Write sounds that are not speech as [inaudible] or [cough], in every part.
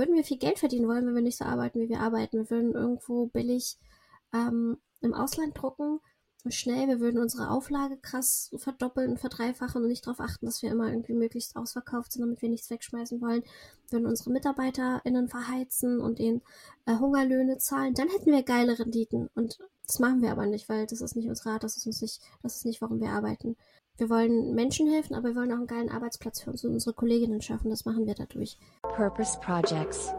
würden wir viel Geld verdienen wollen, wenn wir nicht so arbeiten, wie wir arbeiten. Wir würden irgendwo billig ähm, im Ausland drucken schnell, wir würden unsere Auflage krass verdoppeln und verdreifachen und nicht darauf achten, dass wir immer irgendwie möglichst ausverkauft sind, damit wir nichts wegschmeißen wollen. Wir würden unsere MitarbeiterInnen verheizen und ihnen äh, Hungerlöhne zahlen, dann hätten wir geile Renditen. Und das machen wir aber nicht, weil das ist nicht unser Rat, das ist uns nicht, das ist nicht, warum wir arbeiten. Wir wollen Menschen helfen, aber wir wollen auch einen geilen Arbeitsplatz für uns und unsere Kolleginnen schaffen. Das machen wir dadurch. Purpose Projects.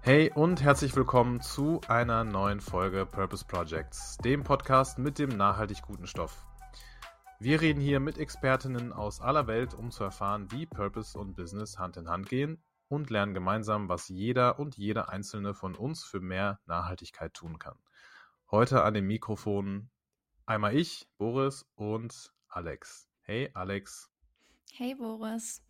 Hey und herzlich willkommen zu einer neuen Folge Purpose Projects, dem Podcast mit dem nachhaltig guten Stoff. Wir reden hier mit Expertinnen aus aller Welt, um zu erfahren, wie Purpose und Business Hand in Hand gehen und lernen gemeinsam, was jeder und jede einzelne von uns für mehr Nachhaltigkeit tun kann. Heute an den Mikrofonen einmal ich, Boris und Alex. Hey Alex. Hey Boris.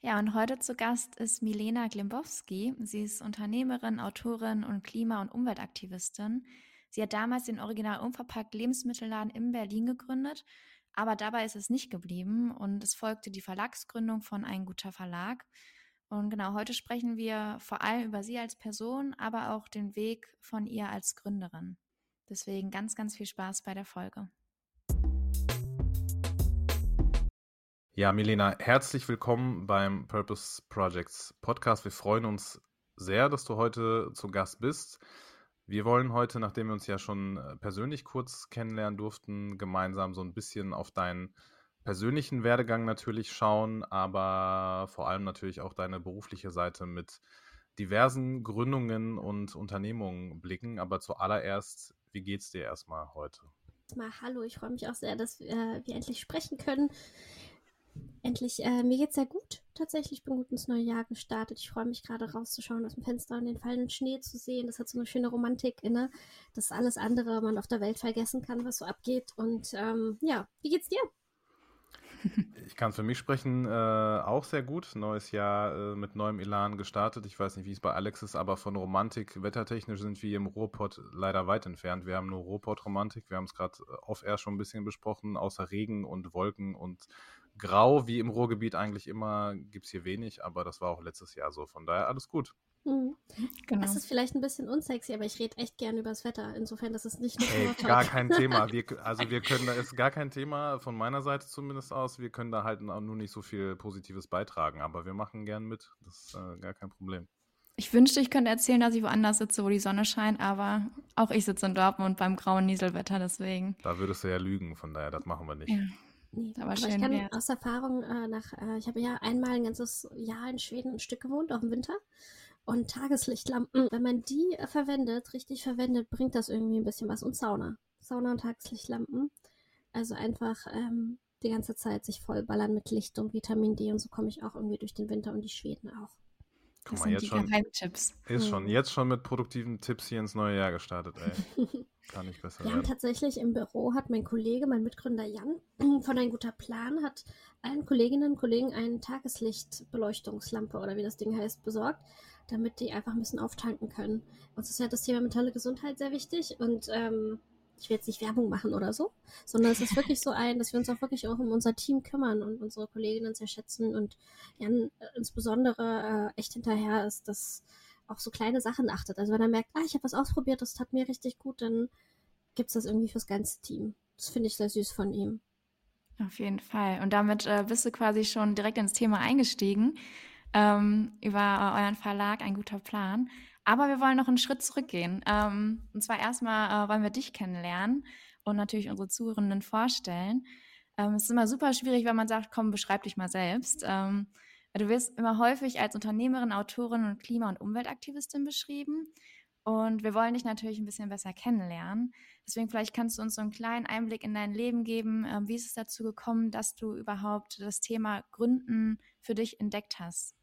Ja, und heute zu Gast ist Milena Glimbowski. Sie ist Unternehmerin, Autorin und Klima- und Umweltaktivistin. Sie hat damals den Original Unverpackt Lebensmittelladen in Berlin gegründet, aber dabei ist es nicht geblieben und es folgte die Verlagsgründung von Ein guter Verlag. Und genau, heute sprechen wir vor allem über sie als Person, aber auch den Weg von ihr als Gründerin. Deswegen ganz, ganz viel Spaß bei der Folge. Ja, Milena, herzlich willkommen beim Purpose Projects Podcast. Wir freuen uns sehr, dass du heute zu Gast bist. Wir wollen heute, nachdem wir uns ja schon äh, persönlich kurz kennenlernen durften, gemeinsam so ein bisschen auf deinen persönlichen Werdegang natürlich schauen, aber vor allem natürlich auch deine berufliche Seite mit diversen Gründungen und Unternehmungen blicken. Aber zuallererst, wie geht's dir erstmal heute? Mal hallo, ich freue mich auch sehr, dass wir, äh, wir endlich sprechen können. Endlich, äh, mir geht's sehr gut. Tatsächlich, ich bin gut ins neue Jahr gestartet. Ich freue mich gerade rauszuschauen aus dem Fenster und den fallenden Schnee zu sehen. Das hat so eine schöne Romantik inne, dass alles andere man auf der Welt vergessen kann, was so abgeht. Und ähm, ja, wie geht's dir? [laughs] Ich kann für mich sprechen, äh, auch sehr gut. Neues Jahr äh, mit neuem Elan gestartet. Ich weiß nicht, wie es bei Alex ist, aber von Romantik wettertechnisch sind wir im Ruhrpott leider weit entfernt. Wir haben nur Ruhrpott-Romantik. Wir haben es gerade äh, off-air schon ein bisschen besprochen. Außer Regen und Wolken und Grau, wie im Ruhrgebiet eigentlich immer, gibt es hier wenig, aber das war auch letztes Jahr so. Von daher alles gut. Mhm. Genau. Das ist vielleicht ein bisschen unsexy, aber ich rede echt gerne über das Wetter. Insofern, das ist nicht nur Ey, gar kein Thema. [laughs] Wir, also wir können, da ist gar kein Thema von meiner Seite zumindest aus. Wir können da halt nur nicht so viel Positives beitragen, aber wir machen gern mit. Das ist äh, gar kein Problem. Ich wünschte, ich könnte erzählen, dass ich woanders sitze, wo die Sonne scheint, aber auch ich sitze in Dortmund beim grauen Nieselwetter, deswegen. Da würdest du ja lügen, von daher, das machen wir nicht. Ja. Nee, aber, aber ich kann wert. aus Erfahrung äh, nach, äh, ich habe ja einmal ein ganzes Jahr in Schweden ein Stück gewohnt, auch im Winter. Und Tageslichtlampen, wenn man die äh, verwendet, richtig verwendet, bringt das irgendwie ein bisschen was. Und Sauna. Sauna und Tageslichtlampen. Also einfach ähm, die ganze Zeit sich vollballern mit Licht und Vitamin D und so komme ich auch irgendwie durch den Winter und die Schweden auch. Guck das mal, jetzt schon, Geheimtipps. Ist schon jetzt schon mit produktiven Tipps hier ins neue Jahr gestartet, ey. [laughs] Kann nicht besser Wir haben tatsächlich im Büro hat mein Kollege, mein Mitgründer Jan [clears throat] von ein guter Plan hat allen Kolleginnen und Kollegen eine Tageslichtbeleuchtungslampe oder wie das Ding heißt besorgt, damit die einfach ein bisschen auftanken können. Uns ist ja das Thema mentale Gesundheit sehr wichtig und ähm, ich will jetzt nicht Werbung machen oder so, sondern es ist wirklich so ein, dass wir uns auch wirklich auch um unser Team kümmern und unsere Kolleginnen sehr schätzen und Jan insbesondere äh, echt hinterher ist, dass auch so kleine Sachen achtet. Also wenn er merkt, ah, ich habe was ausprobiert, das tat mir richtig gut, dann gibt's das irgendwie fürs ganze Team. Das finde ich sehr süß von ihm. Auf jeden Fall. Und damit äh, bist du quasi schon direkt ins Thema eingestiegen ähm, über euren Verlag, ein guter Plan. Aber wir wollen noch einen Schritt zurückgehen. Ähm, und zwar erstmal äh, wollen wir dich kennenlernen und natürlich unsere Zuhörenden vorstellen. Ähm, es ist immer super schwierig, wenn man sagt, komm, beschreib dich mal selbst. Ähm, du wirst immer häufig als Unternehmerin, Autorin und Klima- und Umweltaktivistin beschrieben. Und wir wollen dich natürlich ein bisschen besser kennenlernen. Deswegen vielleicht kannst du uns so einen kleinen Einblick in dein Leben geben. Ähm, wie ist es dazu gekommen, dass du überhaupt das Thema Gründen für dich entdeckt hast?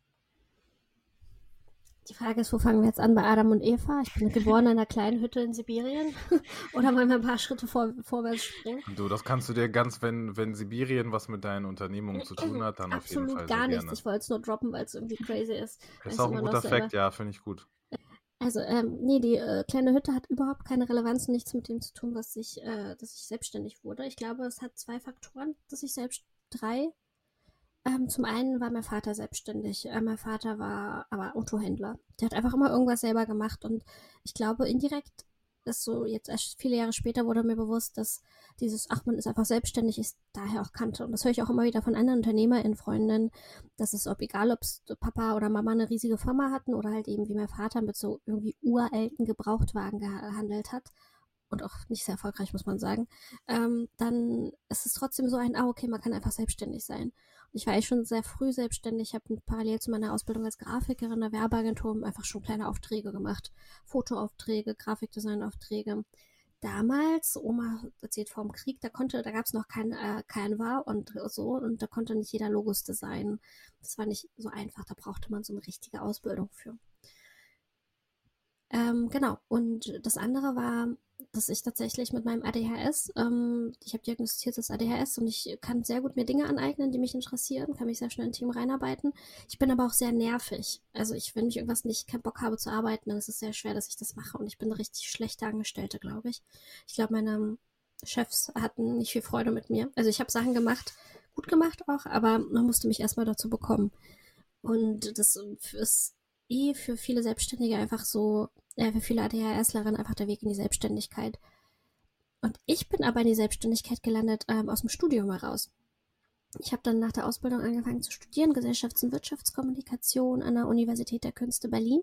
Die Frage ist, wo fangen wir jetzt an bei Adam und Eva? Ich bin geboren in einer kleinen Hütte in Sibirien. [laughs] Oder wollen wir ein paar Schritte vor, vorwärts springen? Du, das kannst du dir ganz, wenn, wenn Sibirien was mit deinen Unternehmungen zu tun hat, dann Absolut auf jeden Fall. gar nichts. Ich wollte es nur droppen, weil es irgendwie crazy ist. Ist auch ein guter Fakt, ja, finde ich gut. Also, ähm, nee, die äh, kleine Hütte hat überhaupt keine Relevanz und nichts mit dem zu tun, was ich, äh, dass ich selbstständig wurde. Ich glaube, es hat zwei Faktoren, dass ich selbst drei. Ähm, zum einen war mein Vater selbstständig. Äh, mein Vater war aber Autohändler. Der hat einfach immer irgendwas selber gemacht und ich glaube, indirekt ist so, jetzt erst viele Jahre später wurde mir bewusst, dass dieses, ach, man ist einfach selbstständig, ist daher auch kannte. Und das höre ich auch immer wieder von anderen UnternehmerInnen, Freundinnen, dass es, ob egal, ob Papa oder Mama eine riesige Firma hatten oder halt eben wie mein Vater mit so irgendwie uralten Gebrauchtwagen gehandelt hat und auch nicht sehr erfolgreich, muss man sagen, ähm, dann ist es trotzdem so ein, ah, okay, man kann einfach selbstständig sein. Ich war eigentlich schon sehr früh selbstständig. Habe parallel zu meiner Ausbildung als Grafikerin in der Werbeagentur einfach schon kleine Aufträge gemacht. Fotoaufträge, Grafikdesignaufträge. Damals, Oma erzählt vor dem Krieg, da konnte, da gab es noch kein äh, Canva und so und da konnte nicht jeder Logos designen. Das war nicht so einfach, da brauchte man so eine richtige Ausbildung für. Ähm, genau. Und das andere war, dass ich tatsächlich mit meinem ADHS, ähm, ich habe diagnostiziertes ADHS und ich kann sehr gut mir Dinge aneignen, die mich interessieren, kann mich sehr schnell in Team reinarbeiten. Ich bin aber auch sehr nervig. Also ich, wenn ich irgendwas nicht keinen Bock habe zu arbeiten, dann ist es sehr schwer, dass ich das mache. Und ich bin eine richtig schlechte Angestellte, glaube ich. Ich glaube, meine Chefs hatten nicht viel Freude mit mir. Also ich habe Sachen gemacht, gut gemacht auch, aber man musste mich erstmal dazu bekommen. Und das ist eh für viele Selbstständige einfach so, äh, für viele ADHSlerinnen einfach der Weg in die Selbstständigkeit. Und ich bin aber in die Selbstständigkeit gelandet ähm, aus dem Studium heraus. Ich habe dann nach der Ausbildung angefangen zu studieren, Gesellschafts- und Wirtschaftskommunikation an der Universität der Künste Berlin.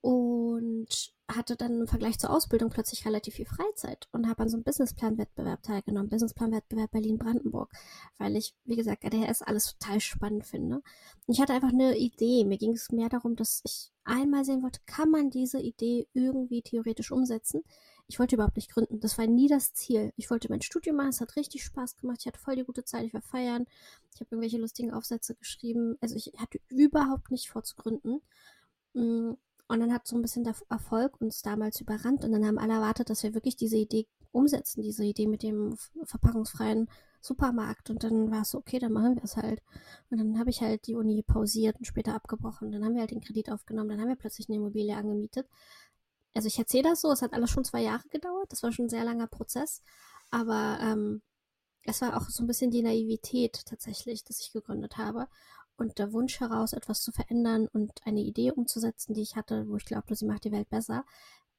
Und hatte dann im Vergleich zur Ausbildung plötzlich relativ viel Freizeit und habe an so einem Businessplan-Wettbewerb teilgenommen, Businessplan-Wettbewerb Berlin-Brandenburg, weil ich, wie gesagt, ADHS alles total spannend finde. Und ich hatte einfach eine Idee. Mir ging es mehr darum, dass ich einmal sehen wollte, kann man diese Idee irgendwie theoretisch umsetzen? Ich wollte überhaupt nicht gründen. Das war nie das Ziel. Ich wollte mein Studium machen. Es hat richtig Spaß gemacht. Ich hatte voll die gute Zeit. Ich war feiern. Ich habe irgendwelche lustigen Aufsätze geschrieben. Also ich hatte überhaupt nicht vor zu gründen. Und dann hat so ein bisschen der Erfolg uns damals überrannt und dann haben alle erwartet, dass wir wirklich diese Idee umsetzen, diese Idee mit dem verpackungsfreien Supermarkt. Und dann war es so, okay, dann machen wir es halt. Und dann habe ich halt die Uni pausiert und später abgebrochen. Dann haben wir halt den Kredit aufgenommen, dann haben wir plötzlich eine Immobilie angemietet. Also ich erzähle das so, es hat alles schon zwei Jahre gedauert, das war schon ein sehr langer Prozess. Aber ähm, es war auch so ein bisschen die Naivität tatsächlich, dass ich gegründet habe und der Wunsch heraus, etwas zu verändern und eine Idee umzusetzen, die ich hatte, wo ich glaubte, sie macht die Welt besser.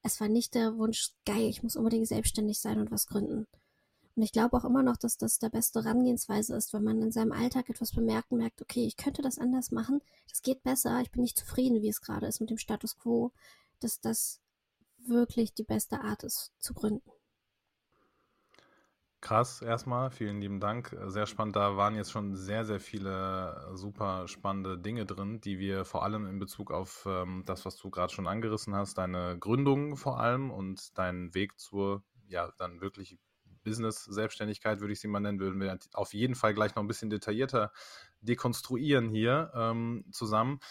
Es war nicht der Wunsch, geil, ich muss unbedingt selbstständig sein und was gründen. Und ich glaube auch immer noch, dass das der beste Herangehensweise ist, wenn man in seinem Alltag etwas bemerkt und merkt, okay, ich könnte das anders machen, das geht besser, ich bin nicht zufrieden, wie es gerade ist mit dem Status quo, dass das wirklich die beste Art ist zu gründen. Krass, erstmal, vielen lieben Dank. Sehr spannend. Da waren jetzt schon sehr, sehr viele super spannende Dinge drin, die wir vor allem in Bezug auf ähm, das, was du gerade schon angerissen hast, deine Gründung vor allem und deinen Weg zur, ja, dann wirklich Business-Selbstständigkeit, würde ich sie mal nennen, würden wir auf jeden Fall gleich noch ein bisschen detaillierter dekonstruieren hier ähm, zusammen.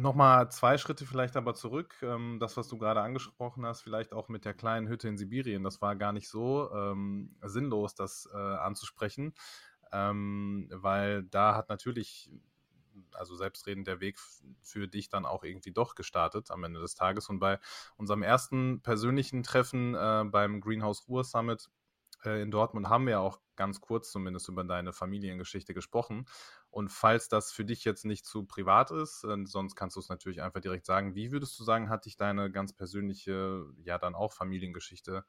Nochmal zwei Schritte vielleicht aber zurück. Ähm, das, was du gerade angesprochen hast, vielleicht auch mit der kleinen Hütte in Sibirien, das war gar nicht so ähm, sinnlos, das äh, anzusprechen, ähm, weil da hat natürlich, also selbstredend der Weg für dich dann auch irgendwie doch gestartet am Ende des Tages. Und bei unserem ersten persönlichen Treffen äh, beim Greenhouse Ruhr Summit äh, in Dortmund haben wir auch ganz kurz zumindest über deine Familiengeschichte gesprochen. Und falls das für dich jetzt nicht zu privat ist, sonst kannst du es natürlich einfach direkt sagen. Wie würdest du sagen, hat dich deine ganz persönliche, ja dann auch Familiengeschichte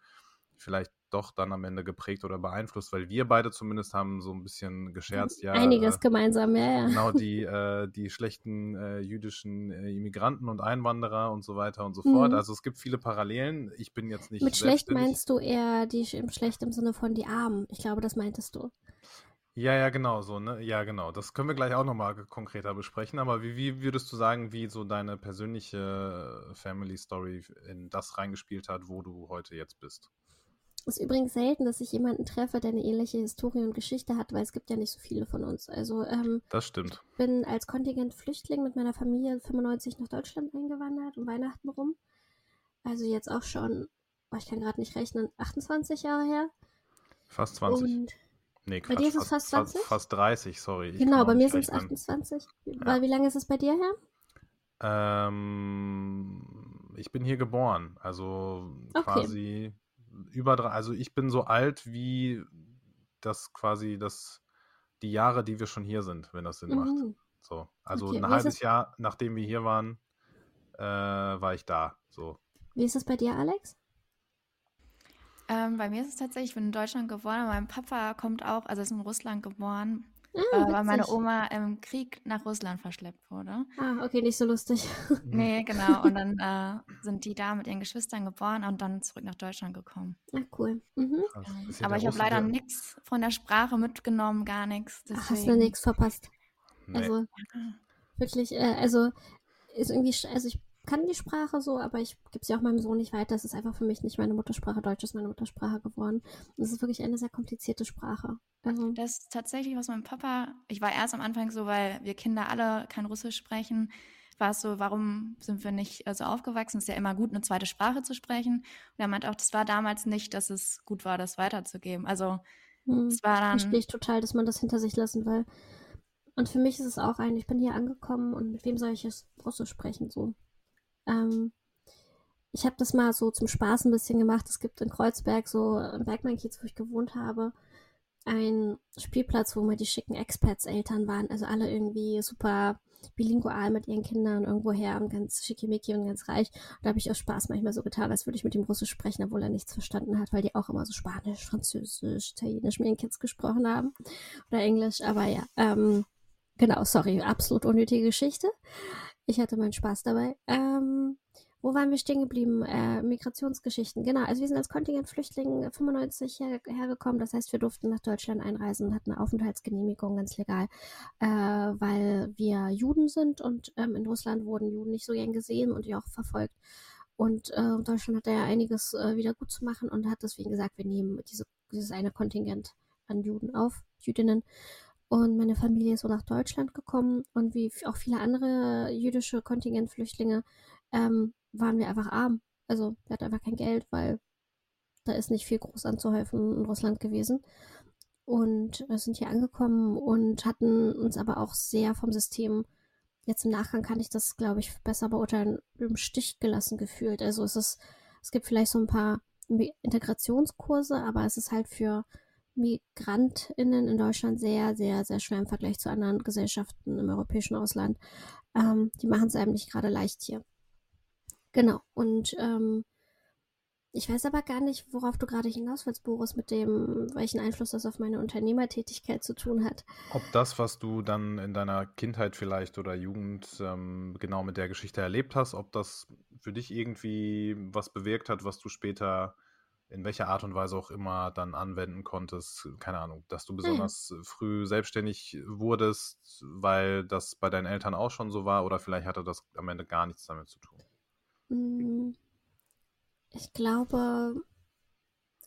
vielleicht doch dann am Ende geprägt oder beeinflusst, weil wir beide zumindest haben so ein bisschen gescherzt, ja. Einiges äh, gemeinsam, ja, ja. Genau, [laughs] die, äh, die schlechten äh, jüdischen äh, Immigranten und Einwanderer und so weiter und so mhm. fort. Also es gibt viele Parallelen. Ich bin jetzt nicht. Mit schlecht meinst du eher die schlecht im Sinne von die Armen. Ich glaube, das meintest du. Ja, ja, genau so, ne? Ja, genau. Das können wir gleich auch nochmal konkreter besprechen. Aber wie, wie würdest du sagen, wie so deine persönliche Family Story in das reingespielt hat, wo du heute jetzt bist? Ist übrigens selten, dass ich jemanden treffe, der eine ähnliche Historie und Geschichte hat, weil es gibt ja nicht so viele von uns. Also ähm, das stimmt. Ich bin als Kontingent Flüchtling mit meiner Familie 95 nach Deutschland eingewandert um Weihnachten rum. Also jetzt auch schon, ich kann gerade nicht rechnen, 28 Jahre her. Fast 20. Und nee, Quatsch, bei dir ist es fast 20? Fast 30, sorry. genau, bei mir sind es 28. Ja. Weil wie lange ist es bei dir her? Ähm, ich bin hier geboren. Also okay. quasi über drei, also ich bin so alt wie das quasi das, die Jahre, die wir schon hier sind, wenn das Sinn mhm. macht. So. Also okay. ein Wie halbes Jahr, nachdem wir hier waren, äh, war ich da. So. Wie ist das bei dir, Alex? Ähm, bei mir ist es tatsächlich, ich bin in Deutschland geboren, mein Papa kommt auch, also ist in Russland geboren, Ah, äh, weil meine Oma im Krieg nach Russland verschleppt wurde. Ah, okay, nicht so lustig. [laughs] nee, genau. Und dann äh, sind die da mit ihren Geschwistern geboren und dann zurück nach Deutschland gekommen. Ah, cool. Mhm. Aber ich habe leider nichts von der Sprache mitgenommen, gar nichts. Hast du nichts verpasst? Nee. Also, wirklich, äh, also, ist irgendwie, also ich kann die Sprache so, aber ich gebe sie auch meinem Sohn nicht weiter. Es ist einfach für mich nicht meine Muttersprache. Deutsch ist meine Muttersprache geworden. Und es ist wirklich eine sehr komplizierte Sprache. Also, das ist tatsächlich, was mein Papa, ich war erst am Anfang so, weil wir Kinder alle kein Russisch sprechen, war es so, warum sind wir nicht so also aufgewachsen? Es ist ja immer gut, eine zweite Sprache zu sprechen. Und er meint auch, das war damals nicht, dass es gut war, das weiterzugeben. Also hm, es war dann. Verstehe ich total, dass man das hinter sich lassen will. Und für mich ist es auch ein, ich bin hier angekommen und mit wem soll ich es Russisch sprechen? So. Ähm, ich habe das mal so zum Spaß ein bisschen gemacht. Es gibt in Kreuzberg, so im Bergmann-Kiez, wo ich gewohnt habe, einen Spielplatz, wo mal die schicken Expats-Eltern waren. Also alle irgendwie super bilingual mit ihren Kindern irgendwoher und ganz schickimicki und ganz reich. Und da habe ich aus Spaß manchmal so getan, als würde ich mit ihm Russisch sprechen, obwohl er nichts verstanden hat, weil die auch immer so Spanisch, Französisch, Italienisch mit ihren Kids gesprochen haben. Oder Englisch. Aber ja, ähm, genau, sorry, absolut unnötige Geschichte. Ich hatte meinen Spaß dabei. Ähm, wo waren wir stehen geblieben? Äh, Migrationsgeschichten. Genau, also wir sind als Kontingent Flüchtlinge 95 her hergekommen. Das heißt, wir durften nach Deutschland einreisen und hatten eine Aufenthaltsgenehmigung ganz legal, äh, weil wir Juden sind und ähm, in Russland wurden Juden nicht so gern gesehen und ja auch verfolgt. Und äh, Deutschland hat da ja einiges äh, wieder gut zu machen und hat deswegen gesagt, wir nehmen diese, dieses eine Kontingent an Juden auf, Jüdinnen. Und meine Familie ist so nach Deutschland gekommen und wie auch viele andere jüdische Kontingentflüchtlinge ähm, waren wir einfach arm. Also wir hatten einfach kein Geld, weil da ist nicht viel groß anzuhäufen in Russland gewesen. Und wir sind hier angekommen und hatten uns aber auch sehr vom System, jetzt im Nachgang kann ich das, glaube ich, besser beurteilen, im Stich gelassen gefühlt. Also es ist, es gibt vielleicht so ein paar Integrationskurse, aber es ist halt für MigrantInnen in Deutschland sehr, sehr, sehr schwer im Vergleich zu anderen Gesellschaften im europäischen Ausland. Ähm, die machen es einem nicht gerade leicht hier. Genau. Und ähm, ich weiß aber gar nicht, worauf du gerade hinaus willst, Boris, mit dem, welchen Einfluss das auf meine Unternehmertätigkeit zu tun hat. Ob das, was du dann in deiner Kindheit vielleicht oder Jugend ähm, genau mit der Geschichte erlebt hast, ob das für dich irgendwie was bewirkt hat, was du später in welcher Art und Weise auch immer dann anwenden konntest, keine Ahnung, dass du hm. besonders mhm. früh selbstständig wurdest, weil das bei deinen Eltern auch schon so war oder vielleicht hatte das am Ende gar nichts damit zu tun? Hm. Ich glaube,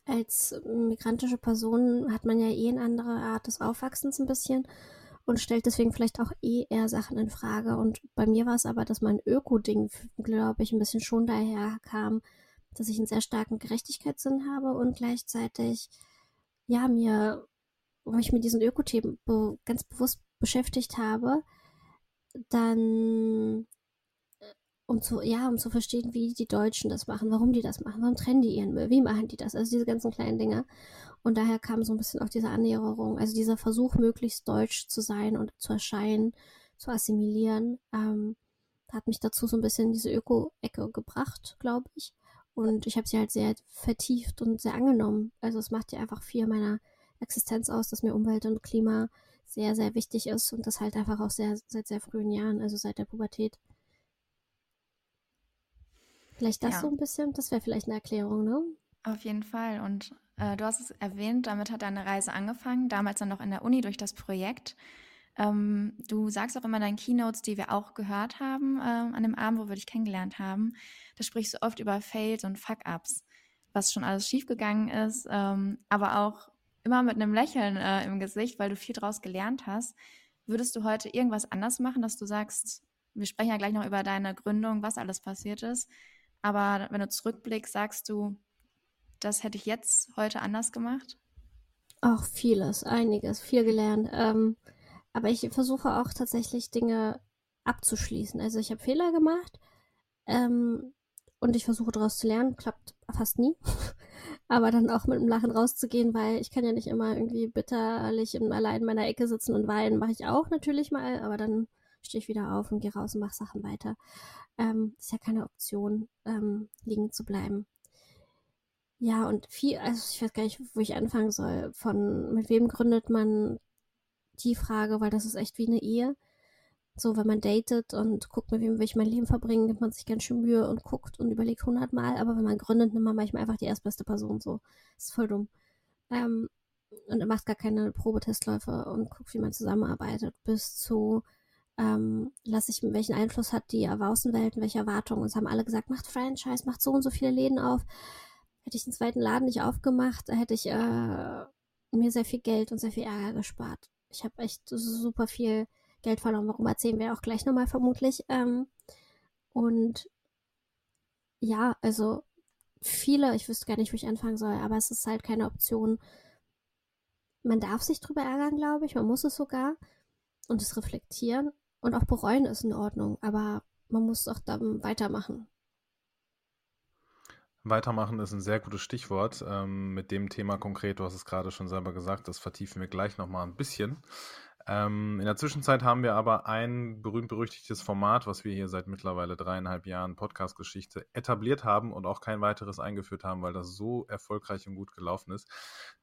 als migrantische Person hat man ja eh eine andere Art des Aufwachsens ein bisschen und stellt deswegen vielleicht auch eh eher Sachen in Frage. Und bei mir war es aber, dass mein Öko-Ding, glaube ich, ein bisschen schon daher kam, dass ich einen sehr starken Gerechtigkeitssinn habe und gleichzeitig, ja, mir, wo ich mit diesen Ökothemen be ganz bewusst beschäftigt habe, dann äh, um zu, ja, um zu verstehen, wie die Deutschen das machen, warum die das machen, warum trennen die ihren Müll, wie machen die das, also diese ganzen kleinen Dinge. Und daher kam so ein bisschen auch diese Annäherung, also dieser Versuch, möglichst deutsch zu sein und zu erscheinen, zu assimilieren, ähm, hat mich dazu so ein bisschen in diese Öko-Ecke gebracht, glaube ich. Und ich habe sie halt sehr vertieft und sehr angenommen. Also es macht ja einfach viel meiner Existenz aus, dass mir Umwelt und Klima sehr, sehr wichtig ist und das halt einfach auch sehr, seit sehr frühen Jahren, also seit der Pubertät. Vielleicht das ja. so ein bisschen, das wäre vielleicht eine Erklärung, ne? Auf jeden Fall. Und äh, du hast es erwähnt, damit hat deine Reise angefangen, damals dann noch in der Uni durch das Projekt. Ähm, du sagst auch immer in deinen Keynotes, die wir auch gehört haben, äh, an dem Abend, wo wir dich kennengelernt haben, da sprichst du oft über Fails und Fuck-Ups, was schon alles schiefgegangen ist, ähm, aber auch immer mit einem Lächeln äh, im Gesicht, weil du viel daraus gelernt hast. Würdest du heute irgendwas anders machen, dass du sagst, wir sprechen ja gleich noch über deine Gründung, was alles passiert ist, aber wenn du zurückblickst, sagst du, das hätte ich jetzt heute anders gemacht? Auch vieles, einiges, viel gelernt. Ähm, aber ich versuche auch tatsächlich Dinge abzuschließen. Also ich habe Fehler gemacht ähm, und ich versuche daraus zu lernen, klappt fast nie. [laughs] Aber dann auch mit einem Lachen rauszugehen, weil ich kann ja nicht immer irgendwie bitterlich im, allein in meiner Ecke sitzen und weinen, mache ich auch natürlich mal, aber dann stehe ich wieder auf und gehe raus und mache Sachen weiter. Ähm, ist ja keine Option, ähm, liegen zu bleiben. Ja, und viel, also ich weiß gar nicht, wo ich anfangen soll. Von mit wem gründet man die Frage, weil das ist echt wie eine Ehe. So, wenn man datet und guckt, mit wem will ich mein Leben verbringen, gibt man sich ganz schön Mühe und guckt und überlegt hundertmal. Aber wenn man gründet, nimmt man manchmal einfach die erstbeste Person. So, das ist voll dumm. Ähm, und macht gar keine Probetestläufe und guckt, wie man zusammenarbeitet, bis zu ähm, lasse ich, welchen Einfluss hat die Außenwelt und welche Erwartungen. Und es haben alle gesagt, macht Franchise, macht so und so viele Läden auf. Hätte ich den zweiten Laden nicht aufgemacht, hätte ich äh, mir sehr viel Geld und sehr viel Ärger gespart. Ich habe echt super viel Geld verloren. Warum erzählen wir auch gleich nochmal vermutlich. Ähm, und ja, also viele, ich wüsste gar nicht, wo ich anfangen soll, aber es ist halt keine Option. Man darf sich drüber ärgern, glaube ich. Man muss es sogar und es reflektieren und auch bereuen ist in Ordnung, aber man muss auch dann weitermachen. Weitermachen ist ein sehr gutes Stichwort. Ähm, mit dem Thema konkret, du hast es gerade schon selber gesagt, das vertiefen wir gleich nochmal ein bisschen. Ähm, in der Zwischenzeit haben wir aber ein berühmt-berüchtigtes Format, was wir hier seit mittlerweile dreieinhalb Jahren Podcast-Geschichte etabliert haben und auch kein weiteres eingeführt haben, weil das so erfolgreich und gut gelaufen ist.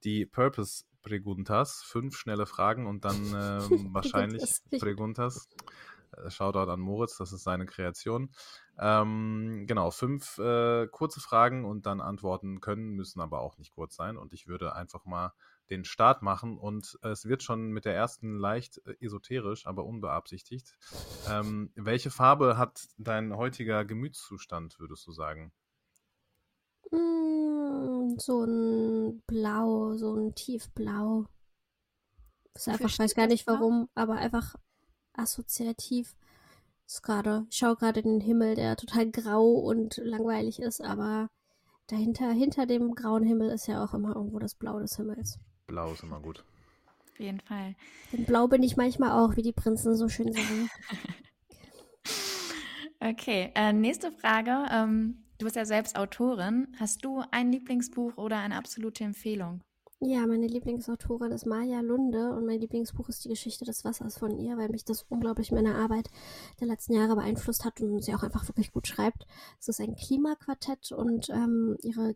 Die Purpose Preguntas, fünf schnelle Fragen und dann [laughs] ähm, wahrscheinlich Preguntas. Äh, Shoutout an Moritz, das ist seine Kreation. Ähm, genau, fünf äh, kurze Fragen und dann Antworten können, müssen aber auch nicht kurz sein. Und ich würde einfach mal den Start machen und es wird schon mit der ersten leicht äh, esoterisch, aber unbeabsichtigt. Ähm, welche Farbe hat dein heutiger Gemütszustand, würdest du sagen? Mm, so ein Blau, so ein Tiefblau. Ist einfach, ich weiß gar nicht warum, aber einfach assoziativ ist gerade, ich schaue gerade in den Himmel, der total grau und langweilig ist, aber dahinter, hinter dem grauen Himmel ist ja auch immer irgendwo das Blau des Himmels. Blau ist immer gut. Auf jeden Fall. Denn Blau bin ich manchmal auch, wie die Prinzen so schön sagen. [laughs] okay, äh, nächste Frage. Ähm, du bist ja selbst Autorin. Hast du ein Lieblingsbuch oder eine absolute Empfehlung? Ja, meine Lieblingsautorin ist Maja Lunde und mein Lieblingsbuch ist die Geschichte des Wassers von ihr, weil mich das unglaublich in meiner Arbeit der letzten Jahre beeinflusst hat und sie auch einfach wirklich gut schreibt. Es ist ein Klimaquartett und ähm, ihre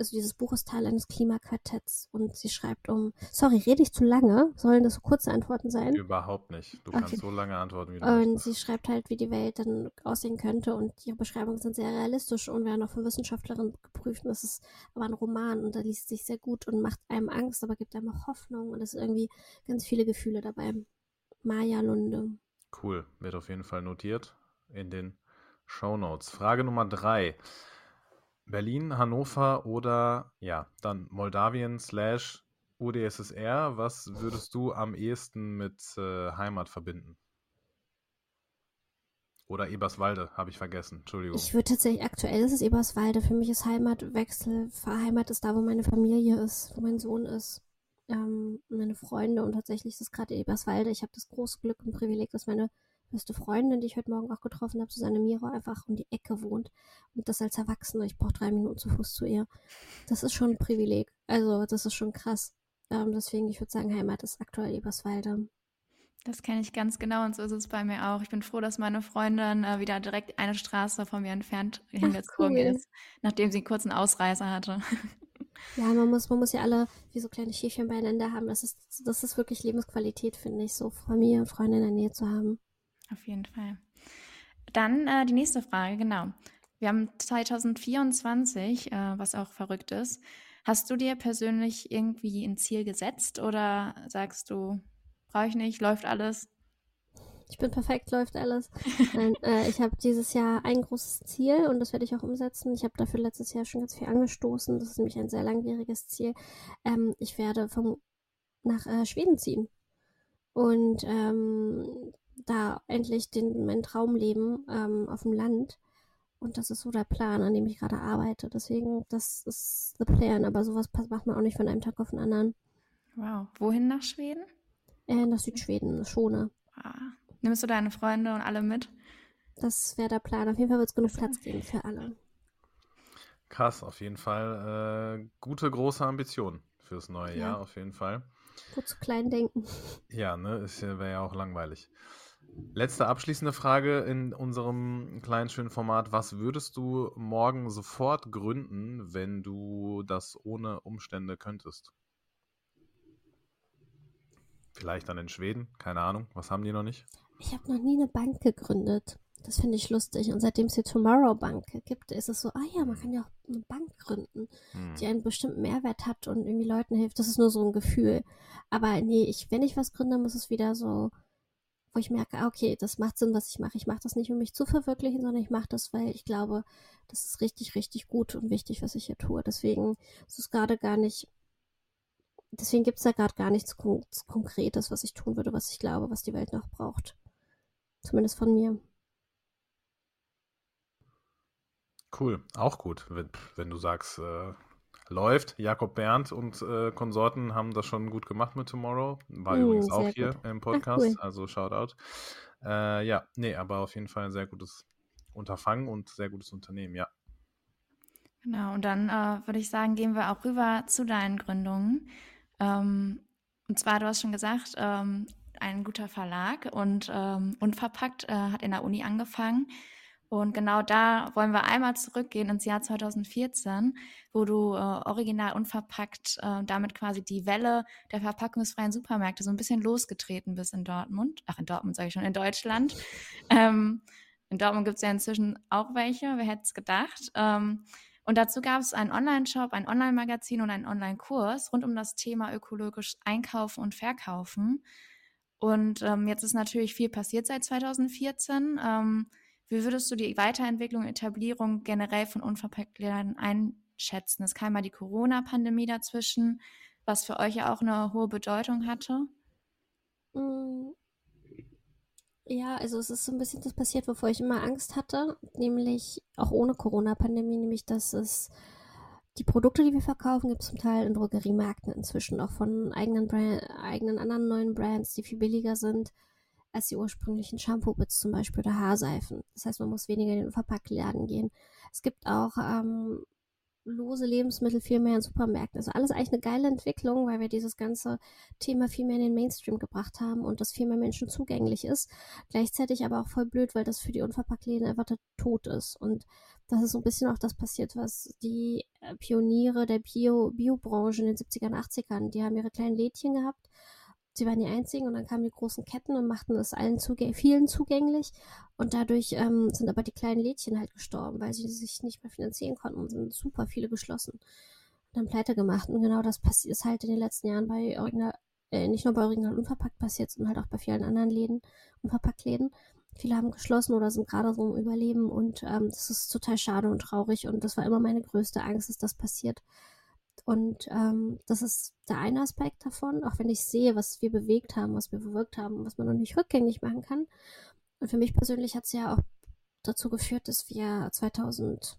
also dieses Buch ist Teil eines Klimaquartetts und sie schreibt um, sorry, rede ich zu lange? Sollen das so kurze Antworten sein? Überhaupt nicht. Du okay. kannst so lange antworten, wie du Und möchtest. sie schreibt halt, wie die Welt dann aussehen könnte und ihre Beschreibungen sind sehr realistisch und werden auch von Wissenschaftlerinnen geprüft. Und das ist aber ein Roman und da liest sich sehr gut und macht einem Angst, aber gibt einem auch Hoffnung und es ist irgendwie ganz viele Gefühle dabei. Maja Lunde. Cool, wird auf jeden Fall notiert in den Show Notes. Frage Nummer drei. Berlin, Hannover oder ja, dann Moldawien slash UdSSR. Was würdest du am ehesten mit äh, Heimat verbinden? Oder Eberswalde, habe ich vergessen. Entschuldigung. Ich würde tatsächlich, aktuell ist es Eberswalde. Für mich ist Heimatwechsel. Heimat ist da, wo meine Familie ist, wo mein Sohn ist, ähm, meine Freunde. Und tatsächlich ist es gerade Eberswalde. Ich habe das große Glück und Privileg, dass meine beste Freundin, die ich heute Morgen auch getroffen habe, Susanne Miro, einfach um die Ecke wohnt. Und das als Erwachsene. Ich brauche drei Minuten zu Fuß zu ihr. Das ist schon ein Privileg. Also, das ist schon krass. Ähm, deswegen, ich würde sagen, Heimat ist aktuell Eberswalde. Das kenne ich ganz genau und so ist es bei mir auch. Ich bin froh, dass meine Freundin äh, wieder direkt eine Straße von mir entfernt hingezogen cool. ist, nachdem sie einen kurzen Ausreißer hatte. [laughs] Ja, man muss, man muss ja alle wie so kleine Schäfchen beieinander haben. Das ist, das ist wirklich Lebensqualität, finde ich, so Familie und Freunde in der Nähe zu haben. Auf jeden Fall. Dann äh, die nächste Frage, genau. Wir haben 2024, äh, was auch verrückt ist. Hast du dir persönlich irgendwie ein Ziel gesetzt oder sagst du, brauche ich nicht, läuft alles? Ich bin perfekt, läuft alles. [laughs] Nein, äh, ich habe dieses Jahr ein großes Ziel und das werde ich auch umsetzen. Ich habe dafür letztes Jahr schon ganz viel angestoßen. Das ist nämlich ein sehr langwieriges Ziel. Ähm, ich werde vom, nach äh, Schweden ziehen. Und ähm, da endlich den, mein Traumleben ähm, auf dem Land. Und das ist so der Plan, an dem ich gerade arbeite. Deswegen, das ist the plan. Aber sowas macht man auch nicht von einem Tag auf den anderen. Wow. Wohin nach Schweden? Äh, nach Südschweden, Schone. Ah. Nimmst du deine Freunde und alle mit? Das wäre der Plan. Auf jeden Fall wird es genug Platz geben für alle. Krass, auf jeden Fall. Äh, gute, große Ambition fürs neue ja. Jahr, auf jeden Fall. Gut zu klein denken. Ja, ne, wäre ja auch langweilig. Letzte abschließende Frage in unserem kleinen schönen Format. Was würdest du morgen sofort gründen, wenn du das ohne Umstände könntest? Vielleicht dann in Schweden, keine Ahnung. Was haben die noch nicht? Ich habe noch nie eine Bank gegründet. Das finde ich lustig. Und seitdem es die Tomorrow Bank gibt, ist es so, ah ja, man kann ja auch eine Bank gründen, hm. die einen bestimmten Mehrwert hat und irgendwie Leuten hilft. Das ist nur so ein Gefühl. Aber nee, ich, wenn ich was gründe, muss es wieder so wo ich merke, ah, okay, das macht Sinn, was ich mache. Ich mache das nicht, um mich zu verwirklichen, sondern ich mache das, weil ich glaube, das ist richtig, richtig gut und wichtig, was ich hier tue. Deswegen ist es gerade gar nicht, deswegen gibt es da gerade gar nichts Kon Konkretes, was ich tun würde, was ich glaube, was die Welt noch braucht. Zumindest von mir. Cool, auch gut, wenn, wenn du sagst, äh, läuft. Jakob Berndt und äh, Konsorten haben das schon gut gemacht mit Tomorrow. War mm, übrigens auch hier gut. im Podcast, Ach, cool. also Shoutout. Äh, ja, nee, aber auf jeden Fall ein sehr gutes Unterfangen und sehr gutes Unternehmen, ja. Genau, und dann äh, würde ich sagen, gehen wir auch rüber zu deinen Gründungen. Ähm, und zwar, du hast schon gesagt, ähm, ein guter Verlag und ähm, Unverpackt äh, hat in der Uni angefangen. Und genau da wollen wir einmal zurückgehen ins Jahr 2014, wo du äh, original unverpackt äh, damit quasi die Welle der verpackungsfreien Supermärkte so ein bisschen losgetreten bist in Dortmund. Ach, in Dortmund sage ich schon, in Deutschland. Ähm, in Dortmund gibt es ja inzwischen auch welche, wer hätte es gedacht. Ähm, und dazu gab es einen Online-Shop, ein Online-Magazin und einen Online-Kurs rund um das Thema ökologisch Einkaufen und Verkaufen. Und ähm, jetzt ist natürlich viel passiert seit 2014. Wie würdest du die Weiterentwicklung und Etablierung generell von Unverpacktläden einschätzen? Es kam mal die Corona-Pandemie dazwischen, was für euch ja auch eine hohe Bedeutung hatte. Mm. Ja, also es ist so ein bisschen das passiert, wovor ich immer Angst hatte, nämlich auch ohne Corona-Pandemie, nämlich dass es die Produkte, die wir verkaufen, gibt es zum Teil in Drogeriemärkten inzwischen, auch von eigenen, Brand, eigenen anderen neuen Brands, die viel billiger sind als die ursprünglichen Shampoo-Bits zum Beispiel oder Haarseifen. Das heißt, man muss weniger in den Verpackladen gehen. Es gibt auch ähm, lose Lebensmittel viel mehr in Supermärkten. Also alles eigentlich eine geile Entwicklung, weil wir dieses ganze Thema viel mehr in den Mainstream gebracht haben und das viel mehr Menschen zugänglich ist. Gleichzeitig aber auch voll blöd, weil das für die Unverpacktläden einfach Tod ist. Und das ist so ein bisschen auch das passiert, was die äh, Pioniere der Bio, Biobranche in den 70ern, 80ern, die haben ihre kleinen Lädchen gehabt sie waren die einzigen und dann kamen die großen Ketten und machten es allen zugäng vielen zugänglich und dadurch ähm, sind aber die kleinen Lädchen halt gestorben, weil sie sich nicht mehr finanzieren konnten und sind super viele geschlossen und dann pleite gemacht und genau das passiert ist halt in den letzten Jahren bei Original, äh, nicht nur bei Original Unverpackt passiert, sondern halt auch bei vielen anderen Läden, Unverpacktläden. Viele haben geschlossen oder sind gerade so im Überleben und ähm, das ist total schade und traurig und das war immer meine größte Angst, dass das passiert. Und ähm, das ist der eine Aspekt davon, auch wenn ich sehe, was wir bewegt haben, was wir bewirkt haben, was man noch nicht rückgängig machen kann. Und für mich persönlich hat es ja auch dazu geführt, dass wir 2000,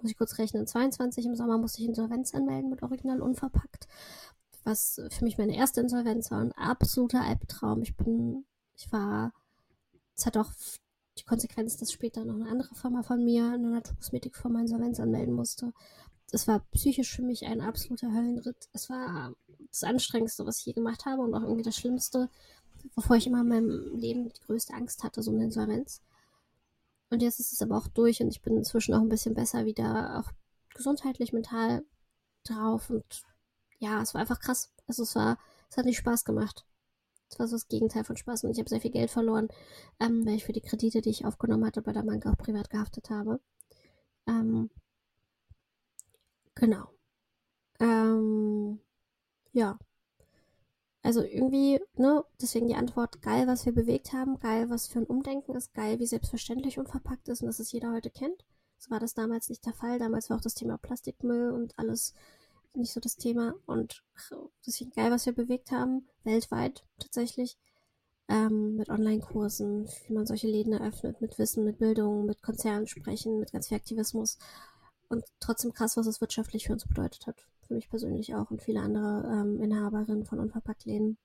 muss ich kurz rechnen, 22 im Sommer musste ich Insolvenz anmelden mit Original unverpackt, was für mich meine erste Insolvenz war, ein absoluter Albtraum. Ich bin, ich war, es hat auch die Konsequenz, dass später noch eine andere Firma von mir, eine Naturkosmetikfirma, Insolvenz anmelden musste es war psychisch für mich ein absoluter Höllenritt. Es war das Anstrengendste, was ich je gemacht habe und auch irgendwie das Schlimmste, wovor ich immer in meinem Leben die größte Angst hatte, so eine Insolvenz. Und jetzt ist es aber auch durch und ich bin inzwischen auch ein bisschen besser wieder, auch gesundheitlich, mental drauf und ja, es war einfach krass. Also es war, es hat nicht Spaß gemacht. Es war so das Gegenteil von Spaß und ich habe sehr viel Geld verloren, ähm, weil ich für die Kredite, die ich aufgenommen hatte, bei der Bank auch privat gehaftet habe. Ähm, Genau. Ähm, ja. Also irgendwie, ne, deswegen die Antwort, geil, was wir bewegt haben, geil, was für ein Umdenken ist, geil, wie selbstverständlich unverpackt ist und dass es jeder heute kennt. So war das damals nicht der Fall. Damals war auch das Thema Plastikmüll und alles nicht so das Thema. Und deswegen geil, was wir bewegt haben, weltweit tatsächlich. Ähm, mit Online-Kursen, wie man solche Läden eröffnet, mit Wissen, mit Bildung, mit Konzernen sprechen, mit ganz viel Aktivismus. Und trotzdem krass, was es wirtschaftlich für uns bedeutet hat. Für mich persönlich auch und viele andere ähm, Inhaberinnen von Unverpacktläden.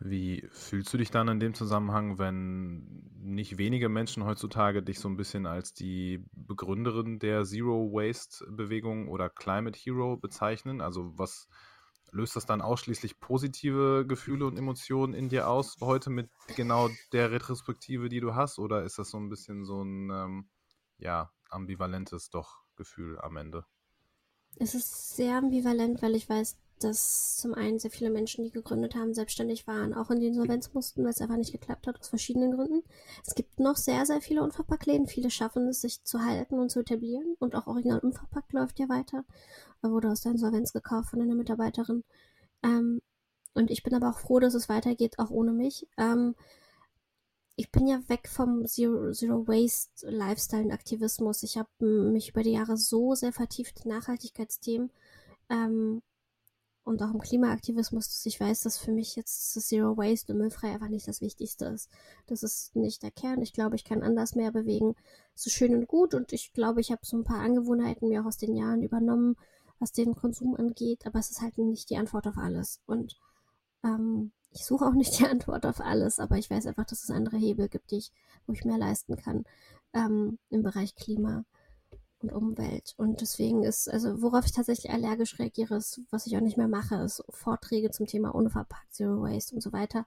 Wie fühlst du dich dann in dem Zusammenhang, wenn nicht wenige Menschen heutzutage dich so ein bisschen als die Begründerin der Zero Waste Bewegung oder Climate Hero bezeichnen? Also was löst das dann ausschließlich positive Gefühle und Emotionen in dir aus heute mit genau der Retrospektive, die du hast? Oder ist das so ein bisschen so ein ähm, ja, ambivalentes doch Gefühl am Ende? Es ist sehr ambivalent, weil ich weiß, dass zum einen sehr viele Menschen, die gegründet haben, selbstständig waren, auch in die Insolvenz mussten, weil es einfach nicht geklappt hat, aus verschiedenen Gründen. Es gibt noch sehr, sehr viele Unverpacktläden. Viele schaffen es, sich zu halten und zu etablieren. Und auch Original Unverpackt läuft ja weiter. Er wurde aus der Insolvenz gekauft von einer Mitarbeiterin. Ähm, und ich bin aber auch froh, dass es weitergeht, auch ohne mich. Ähm, ich bin ja weg vom Zero, Zero Waste Lifestyle und Aktivismus. Ich habe mich über die Jahre so sehr vertieft in Nachhaltigkeitsthemen ähm, und auch im Klimaaktivismus, dass ich weiß, dass für mich jetzt das Zero Waste und Müllfrei einfach nicht das Wichtigste ist. Das ist nicht der Kern. Ich glaube, ich kann anders mehr bewegen. So schön und gut und ich glaube, ich habe so ein paar Angewohnheiten mir auch aus den Jahren übernommen, was den Konsum angeht, aber es ist halt nicht die Antwort auf alles. Und ähm, ich suche auch nicht die [laughs] Antwort auf alles, aber ich weiß einfach, dass es andere Hebel gibt, die ich, wo ich mehr leisten kann ähm, im Bereich Klima und Umwelt. Und deswegen ist, also worauf ich tatsächlich allergisch reagiere, ist, was ich auch nicht mehr mache, ist Vorträge zum Thema unverpackt, Zero Waste und so weiter.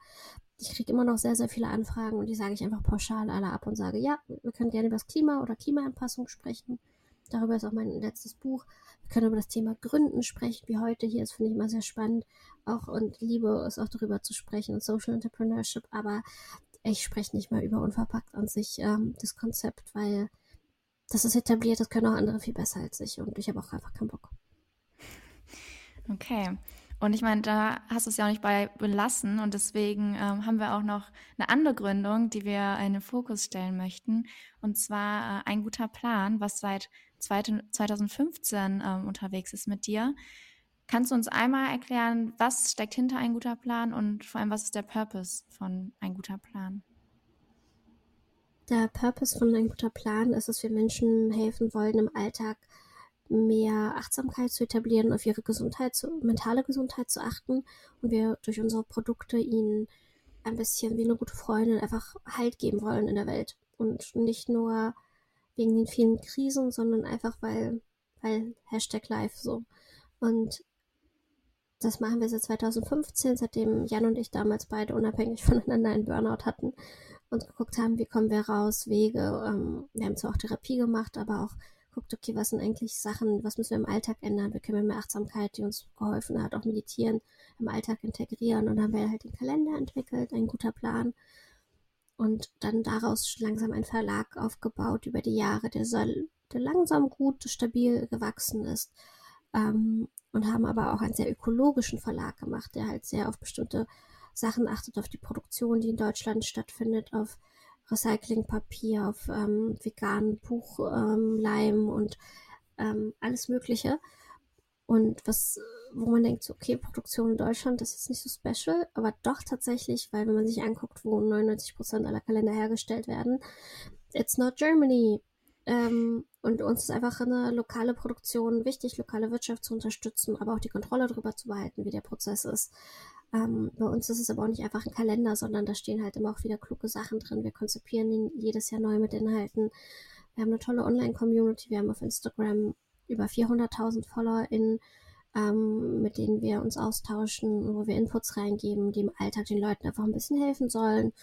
Ich kriege immer noch sehr, sehr viele Anfragen und die sage ich einfach pauschal alle ab und sage, ja, wir können gerne über das Klima oder Klimaanpassung sprechen. Darüber ist auch mein letztes Buch. Können über das Thema Gründen sprechen, wie heute hier. Das finde ich immer sehr spannend. Auch und liebe es auch darüber zu sprechen und Social Entrepreneurship. Aber ich spreche nicht mal über unverpackt an sich ähm, das Konzept, weil das ist etabliert, das können auch andere viel besser als ich und ich habe auch einfach keinen Bock. Okay. Und ich meine, da hast du es ja auch nicht bei belassen und deswegen ähm, haben wir auch noch eine andere Gründung, die wir in den Fokus stellen möchten. Und zwar äh, ein guter Plan, was seit 2015 ähm, unterwegs ist mit dir. Kannst du uns einmal erklären, was steckt hinter ein guter Plan und vor allem, was ist der Purpose von ein guter Plan? Der Purpose von ein guter Plan ist, dass wir Menschen helfen wollen, im Alltag mehr Achtsamkeit zu etablieren, auf ihre Gesundheit, zu, mentale Gesundheit zu achten und wir durch unsere Produkte ihnen ein bisschen wie eine gute Freundin einfach Halt geben wollen in der Welt. Und nicht nur wegen den vielen Krisen, sondern einfach weil, weil Hashtag Live so. Und das machen wir seit 2015, seitdem Jan und ich damals beide unabhängig [laughs] voneinander einen Burnout hatten und geguckt haben, wie kommen wir raus, Wege. Ähm, wir haben zwar auch Therapie gemacht, aber auch guckt, okay, was sind eigentlich Sachen, was müssen wir im Alltag ändern? Wie können wir mehr Achtsamkeit, die uns geholfen hat, auch meditieren, im Alltag integrieren? Und dann haben wir halt den Kalender entwickelt, ein guter Plan. Und dann daraus langsam ein Verlag aufgebaut über die Jahre, der, soll, der langsam gut, stabil gewachsen ist. Ähm, und haben aber auch einen sehr ökologischen Verlag gemacht, der halt sehr auf bestimmte Sachen achtet, auf die Produktion, die in Deutschland stattfindet, auf Recyclingpapier, auf ähm, veganen Buchleim ähm, und ähm, alles Mögliche. Und was, wo man denkt, okay, Produktion in Deutschland, das ist nicht so special, aber doch tatsächlich, weil wenn man sich anguckt, wo 99% aller Kalender hergestellt werden, it's not Germany. Ähm, und uns ist einfach eine lokale Produktion wichtig, lokale Wirtschaft zu unterstützen, aber auch die Kontrolle darüber zu behalten, wie der Prozess ist. Ähm, bei uns ist es aber auch nicht einfach ein Kalender, sondern da stehen halt immer auch wieder kluge Sachen drin. Wir konzipieren ihn jedes Jahr neu mit Inhalten. Wir haben eine tolle Online-Community. Wir haben auf Instagram über 400.000 FollowerInnen, ähm, mit denen wir uns austauschen, wo wir Inputs reingeben, die im Alltag den Leuten einfach ein bisschen helfen sollen,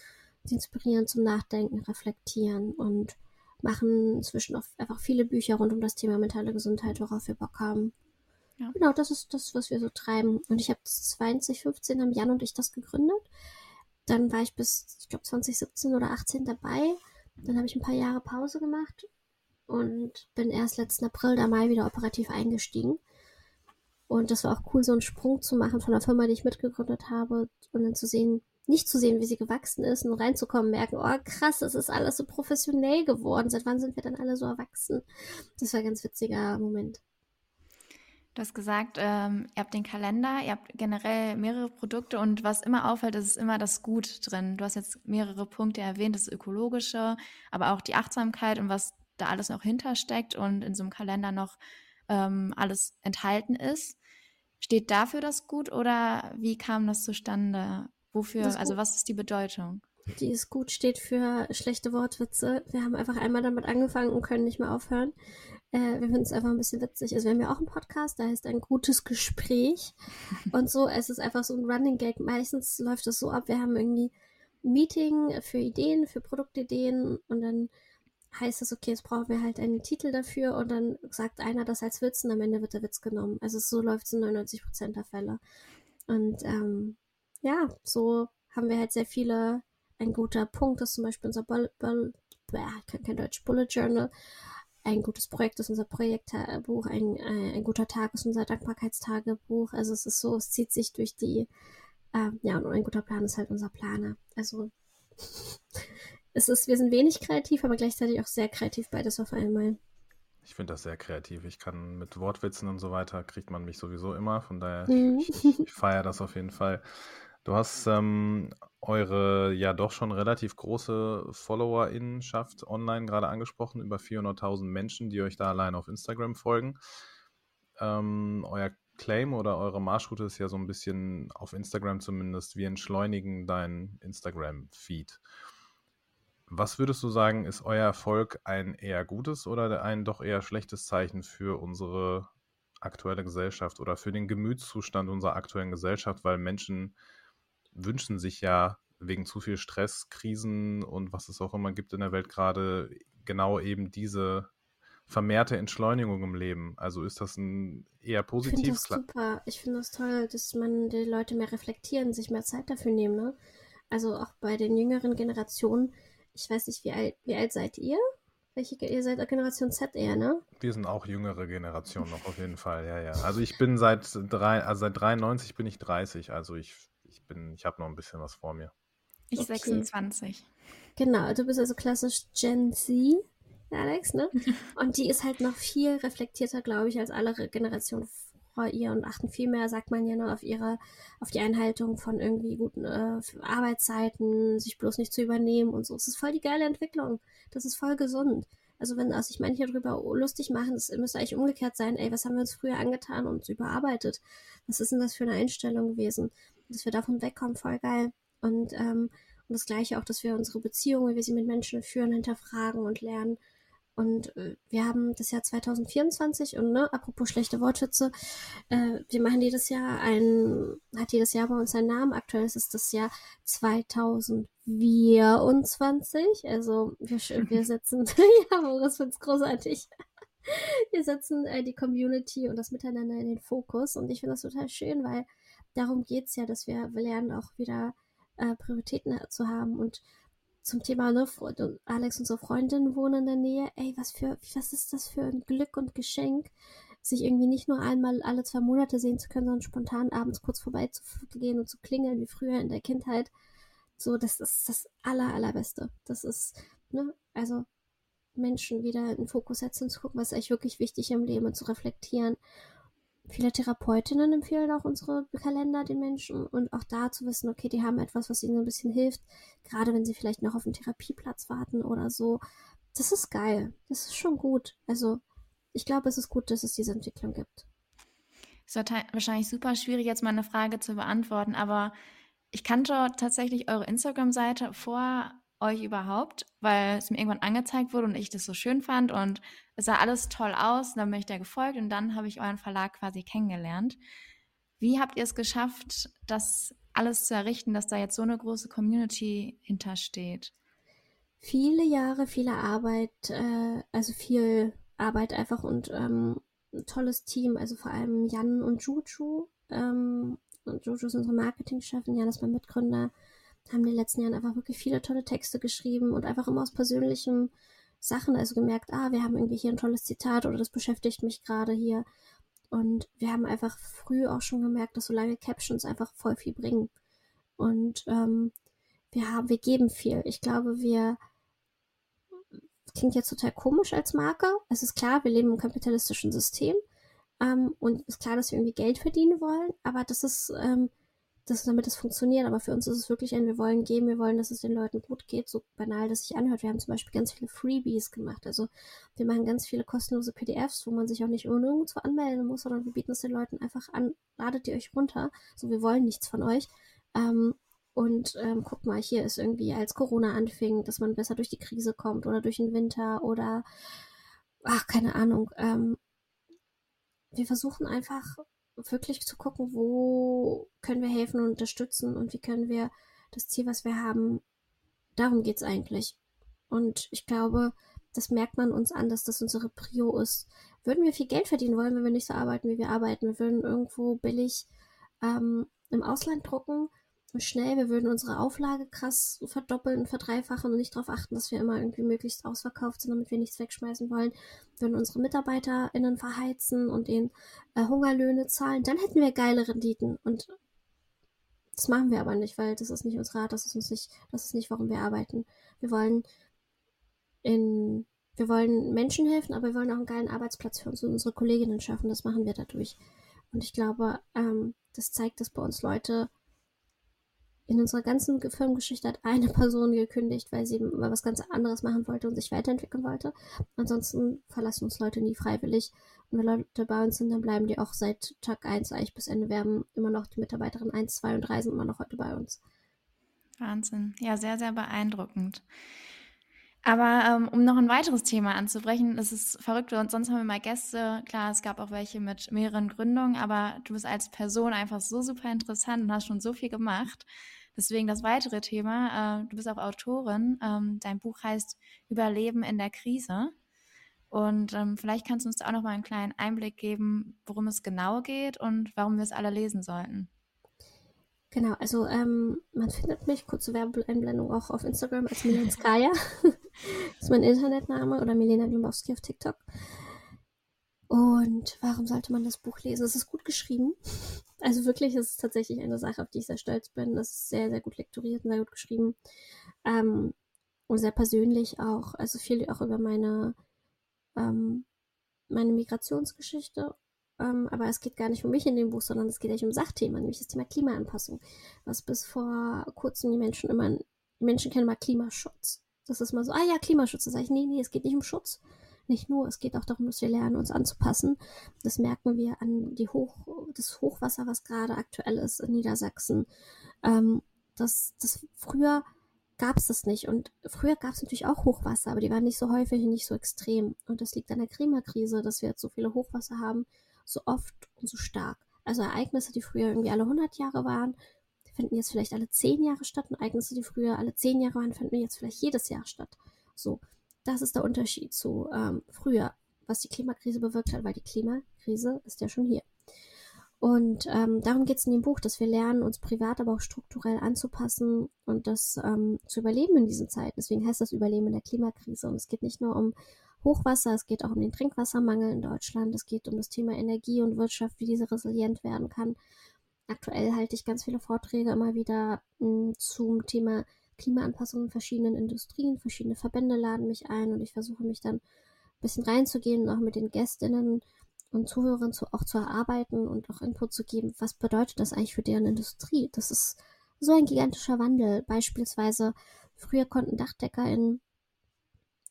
sie inspirieren zum Nachdenken, reflektieren und machen inzwischen auch einfach viele Bücher rund um das Thema mentale Gesundheit, worauf wir Bock haben. Ja. Genau, das ist das, was wir so treiben. Und ich habe 2015 haben Jan und ich das gegründet. Dann war ich bis, ich glaube, 2017 oder 18 dabei. Dann habe ich ein paar Jahre Pause gemacht und bin erst letzten April da Mai wieder operativ eingestiegen. Und das war auch cool, so einen Sprung zu machen von der Firma, die ich mitgegründet habe und dann zu sehen, nicht zu sehen, wie sie gewachsen ist und reinzukommen, merken, oh krass, das ist alles so professionell geworden. Seit wann sind wir dann alle so erwachsen? Das war ein ganz witziger Moment. Du hast gesagt, ähm, ihr habt den Kalender, ihr habt generell mehrere Produkte und was immer auffällt, ist immer das Gut drin. Du hast jetzt mehrere Punkte erwähnt, das Ökologische, aber auch die Achtsamkeit und was da alles noch hintersteckt und in so einem Kalender noch ähm, alles enthalten ist. Steht dafür das Gut oder wie kam das zustande? Wofür, also was ist die Bedeutung? Die ist gut, steht für schlechte Wortwitze. Wir haben einfach einmal damit angefangen und können nicht mehr aufhören. Äh, wir finden es einfach ein bisschen witzig. Also wir haben ja auch einen Podcast, da heißt ein gutes Gespräch. [laughs] und so, es ist einfach so ein Running Gag. Meistens läuft es so ab, wir haben irgendwie ein Meeting für Ideen, für Produktideen und dann heißt es, okay, jetzt brauchen wir halt einen Titel dafür und dann sagt einer das als Witz und am Ende wird der Witz genommen. Also so läuft es in 99% der Fälle. Und ähm, ja, so haben wir halt sehr viele, ein guter Punkt ist zum Beispiel unser Bull, Bull, kann kein Deutsch, Bullet Journal. Ein gutes Projekt ist unser Projektbuch, ein, ein, ein guter Tag ist unser Dankbarkeitstagebuch. Also es ist so, es zieht sich durch die, äh, ja, und ein guter Plan ist halt unser Planer. Also es ist, wir sind wenig kreativ, aber gleichzeitig auch sehr kreativ, beides auf einmal. Ich finde das sehr kreativ. Ich kann mit Wortwitzen und so weiter, kriegt man mich sowieso immer. Von daher, mhm. ich, ich, ich feiere das auf jeden Fall. Du hast ähm, eure ja doch schon relativ große Followerinnenschaft online gerade angesprochen, über 400.000 Menschen, die euch da allein auf Instagram folgen. Ähm, euer Claim oder eure Marschroute ist ja so ein bisschen auf Instagram zumindest, wir entschleunigen deinen Instagram-Feed. Was würdest du sagen, ist euer Erfolg ein eher gutes oder ein doch eher schlechtes Zeichen für unsere aktuelle Gesellschaft oder für den Gemütszustand unserer aktuellen Gesellschaft, weil Menschen wünschen sich ja wegen zu viel Stress, Krisen und was es auch immer gibt in der Welt gerade genau eben diese vermehrte Entschleunigung im Leben. Also ist das ein eher positives? Ich finde das super. Ich finde das toll, dass man die Leute mehr reflektieren, sich mehr Zeit dafür nehmen. Ne? Also auch bei den jüngeren Generationen ich weiß nicht, wie alt, wie alt seid ihr? Welche, ihr seid Generation Z eher, ne? Wir sind auch jüngere Generation noch auf jeden Fall, ja, ja. Also ich bin seit drei, also seit 93 bin ich 30, also ich, ich bin, ich habe noch ein bisschen was vor mir. Ich okay. 26. Genau, du bist also klassisch Gen Z, Alex, ne? [laughs] Und die ist halt noch viel reflektierter, glaube ich, als alle Generationen vor ihr und achten viel mehr, sagt man ja nur, auf ihre, auf die Einhaltung von irgendwie guten äh, Arbeitszeiten, sich bloß nicht zu übernehmen und so. Es ist voll die geile Entwicklung. Das ist voll gesund. Also wenn also sich manche darüber lustig machen, das müsste eigentlich umgekehrt sein, ey, was haben wir uns früher angetan und überarbeitet? Was ist denn das für eine Einstellung gewesen? Dass wir davon wegkommen, voll geil. Und, ähm, und das gleiche auch, dass wir unsere Beziehungen, wie wir sie mit Menschen führen, hinterfragen und lernen und äh, wir haben das Jahr 2024 und ne, apropos schlechte Wortschütze, äh, wir machen jedes Jahr ein, hat jedes Jahr bei uns einen Namen. Aktuell ist es das Jahr 2024. Also wir, wir [laughs] setzen, [laughs] ja, Boris find's großartig. [laughs] Wir setzen äh, die Community und das Miteinander in den Fokus und ich finde das total schön, weil darum geht's ja, dass wir lernen auch wieder äh, Prioritäten zu haben und zum Thema, ne, Alex, unsere Freundin wohnen in der Nähe. Ey, was für, was ist das für ein Glück und Geschenk, sich irgendwie nicht nur einmal alle zwei Monate sehen zu können, sondern spontan abends kurz vorbeizugehen und zu klingeln, wie früher in der Kindheit. So, das ist das aller, allerbeste. Das ist, ne, also Menschen wieder in den Fokus setzen zu gucken, was ist eigentlich wirklich wichtig im Leben und zu reflektieren Viele Therapeutinnen empfehlen auch unsere Kalender den Menschen und auch da zu wissen, okay, die haben etwas, was ihnen so ein bisschen hilft, gerade wenn sie vielleicht noch auf einen Therapieplatz warten oder so. Das ist geil. Das ist schon gut. Also, ich glaube, es ist gut, dass es diese Entwicklung gibt. Es ist wahrscheinlich super schwierig, jetzt mal eine Frage zu beantworten, aber ich kannte tatsächlich eure Instagram-Seite vor euch überhaupt, weil es mir irgendwann angezeigt wurde und ich das so schön fand und es sah alles toll aus. Dann bin ich da gefolgt und dann habe ich euren Verlag quasi kennengelernt. Wie habt ihr es geschafft, das alles zu errichten, dass da jetzt so eine große Community hintersteht? Viele Jahre, viele Arbeit, äh, also viel Arbeit einfach und ähm, ein tolles Team, also vor allem Jan und Juju. Ähm, und Juju ist unsere Marketingchefin, Jan ist mein Mitgründer haben in den letzten Jahren einfach wirklich viele tolle Texte geschrieben und einfach immer aus persönlichen Sachen, also gemerkt, ah, wir haben irgendwie hier ein tolles Zitat oder das beschäftigt mich gerade hier. Und wir haben einfach früh auch schon gemerkt, dass so lange Captions einfach voll viel bringen. Und ähm, wir haben, wir geben viel. Ich glaube, wir klingt jetzt total komisch als Marke. Es ist klar, wir leben im kapitalistischen System. Ähm, und es ist klar, dass wir irgendwie Geld verdienen wollen, aber das ist ähm, das, damit es funktioniert. Aber für uns ist es wirklich ein, wir wollen geben, wir wollen, dass es den Leuten gut geht, so banal das sich anhört. Wir haben zum Beispiel ganz viele Freebies gemacht. Also wir machen ganz viele kostenlose PDFs, wo man sich auch nicht nirgendwo anmelden muss, sondern wir bieten es den Leuten einfach an, ladet ihr euch runter. So, wir wollen nichts von euch. Ähm, Und ähm, guck mal, hier ist irgendwie, als Corona anfing, dass man besser durch die Krise kommt oder durch den Winter oder, ach, keine Ahnung. Ähm, wir versuchen einfach wirklich zu gucken, wo können wir helfen und unterstützen und wie können wir das Ziel, was wir haben, darum geht es eigentlich. Und ich glaube, das merkt man uns an, dass das unsere Prio ist. Würden wir viel Geld verdienen wollen, wenn wir nicht so arbeiten, wie wir arbeiten? Wir würden irgendwo billig ähm, im Ausland drucken schnell. Wir würden unsere Auflage krass verdoppeln verdreifachen und nicht darauf achten, dass wir immer irgendwie möglichst ausverkauft sind, damit wir nichts wegschmeißen wollen. Wir würden unsere MitarbeiterInnen verheizen und ihnen äh, Hungerlöhne zahlen. Dann hätten wir geile Renditen. Und das machen wir aber nicht, weil das ist nicht unser Rat, das ist uns nicht, das ist nicht, warum wir arbeiten. Wir wollen in, wir wollen Menschen helfen, aber wir wollen auch einen geilen Arbeitsplatz für uns und unsere Kolleginnen schaffen. Das machen wir dadurch. Und ich glaube, ähm, das zeigt, dass bei uns Leute in unserer ganzen Firmengeschichte hat eine [laughs] Person gekündigt, weil sie mal was ganz anderes machen wollte und sich weiterentwickeln wollte. Ansonsten verlassen uns Leute nie freiwillig. Und wenn Leute bei uns sind, dann bleiben die auch seit Tag 1 eigentlich bis Ende. Wir haben immer noch die Mitarbeiterinnen 1, 2 und 3 sind immer noch heute bei uns. Wahnsinn. Ja, sehr, sehr beeindruckend. Aber ähm, um noch ein weiteres Thema anzubrechen, das ist verrückt, und sonst haben wir mal Gäste. Klar, es gab auch welche mit mehreren Gründungen, aber du bist als Person einfach so super interessant und hast schon so viel gemacht. Deswegen das weitere Thema. Äh, du bist auch Autorin. Ähm, dein Buch heißt Überleben in der Krise. Und ähm, vielleicht kannst du uns da auch noch mal einen kleinen Einblick geben, worum es genau geht und warum wir es alle lesen sollten. Genau, also ähm, man findet mich, kurze Werbeeinblendung, auch auf Instagram als Milena Skaya. [laughs] das ist mein Internetname oder Milena Glombowski auf TikTok. Und warum sollte man das Buch lesen? Es ist gut geschrieben. Also wirklich, es ist tatsächlich eine Sache, auf die ich sehr stolz bin. Es ist sehr, sehr gut lektoriert und sehr gut geschrieben. Ähm, und sehr persönlich auch. Also viel auch über meine, ähm, meine Migrationsgeschichte ähm, aber es geht gar nicht um mich in dem Buch, sondern es geht eigentlich um Sachthema, nämlich das Thema Klimaanpassung. Was bis vor kurzem die Menschen immer, die Menschen kennen mal Klimaschutz. Das ist mal so, ah ja, Klimaschutz. Da sage ich, nee, nee, es geht nicht um Schutz. Nicht nur, es geht auch darum, dass wir lernen, uns anzupassen. Das merken wir an die Hoch, das Hochwasser, was gerade aktuell ist in Niedersachsen. Ähm, das, das früher gab es das nicht. Und früher gab es natürlich auch Hochwasser, aber die waren nicht so häufig und nicht so extrem. Und das liegt an der Klimakrise, dass wir jetzt so viele Hochwasser haben, so oft und so stark. Also Ereignisse, die früher irgendwie alle 100 Jahre waren, finden jetzt vielleicht alle 10 Jahre statt. Und Ereignisse, die früher alle 10 Jahre waren, finden jetzt vielleicht jedes Jahr statt. So, das ist der Unterschied zu ähm, früher, was die Klimakrise bewirkt hat, weil die Klimakrise ist ja schon hier. Und ähm, darum geht es in dem Buch, dass wir lernen, uns privat, aber auch strukturell anzupassen und das ähm, zu überleben in diesen Zeiten. Deswegen heißt das Überleben in der Klimakrise. Und es geht nicht nur um Hochwasser, es geht auch um den Trinkwassermangel in Deutschland, es geht um das Thema Energie und Wirtschaft, wie diese resilient werden kann. Aktuell halte ich ganz viele Vorträge immer wieder mh, hm, zum Thema Klimaanpassung in verschiedenen Industrien, verschiedene Verbände laden mich ein und ich versuche mich dann ein bisschen reinzugehen und auch mit den Gästinnen und Zuhörern zu, auch zu erarbeiten und auch Input zu geben, was bedeutet das eigentlich für deren Industrie? Das ist so ein gigantischer Wandel. Beispielsweise, früher konnten Dachdecker in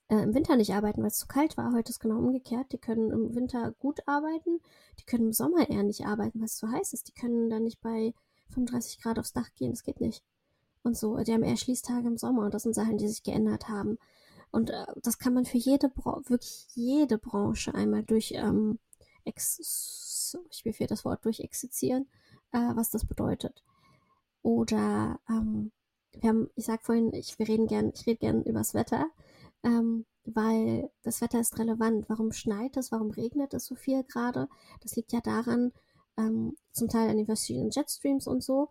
äh, im Winter nicht arbeiten, weil es zu kalt war. Heute ist genau umgekehrt. Die können im Winter gut arbeiten, die können im Sommer eher nicht arbeiten, weil es zu heiß ist. Die können dann nicht bei 35 Grad aufs Dach gehen, das geht nicht. Und so, die haben eher Schließtage im Sommer und das sind Sachen, die sich geändert haben. Und äh, das kann man für jede, Bra wirklich jede Branche einmal durch, ähm, ex ich mir das Wort, durchexerzieren, äh, was das bedeutet. Oder, ähm, wir haben, ich sag vorhin, ich, wir reden gern, ich rede gern übers Wetter ähm, weil das Wetter ist relevant. Warum schneit es? Warum regnet es so viel gerade? Das liegt ja daran, ähm, zum Teil an den verschiedenen Jetstreams und so.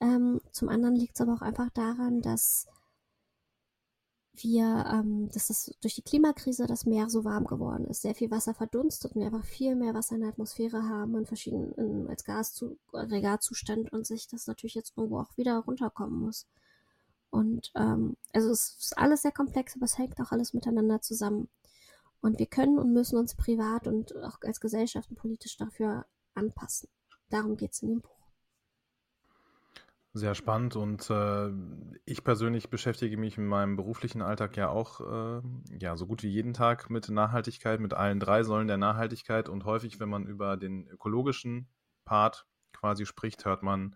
Ähm, zum anderen liegt es aber auch einfach daran, dass wir, ähm, dass das durch die Klimakrise das Meer so warm geworden ist. Sehr viel Wasser verdunstet und wir einfach viel mehr Wasser in der Atmosphäre haben in verschiedenen, in, als Gasaggregatzustand und sich das natürlich jetzt irgendwo auch wieder runterkommen muss. Und ähm, also es ist alles sehr komplex, aber es hängt auch alles miteinander zusammen. Und wir können und müssen uns privat und auch als Gesellschaft und politisch dafür anpassen. Darum geht es in dem Buch. Sehr spannend und äh, ich persönlich beschäftige mich in meinem beruflichen Alltag ja auch äh, ja so gut wie jeden Tag mit Nachhaltigkeit, mit allen drei Säulen der Nachhaltigkeit und häufig, wenn man über den ökologischen Part quasi spricht, hört man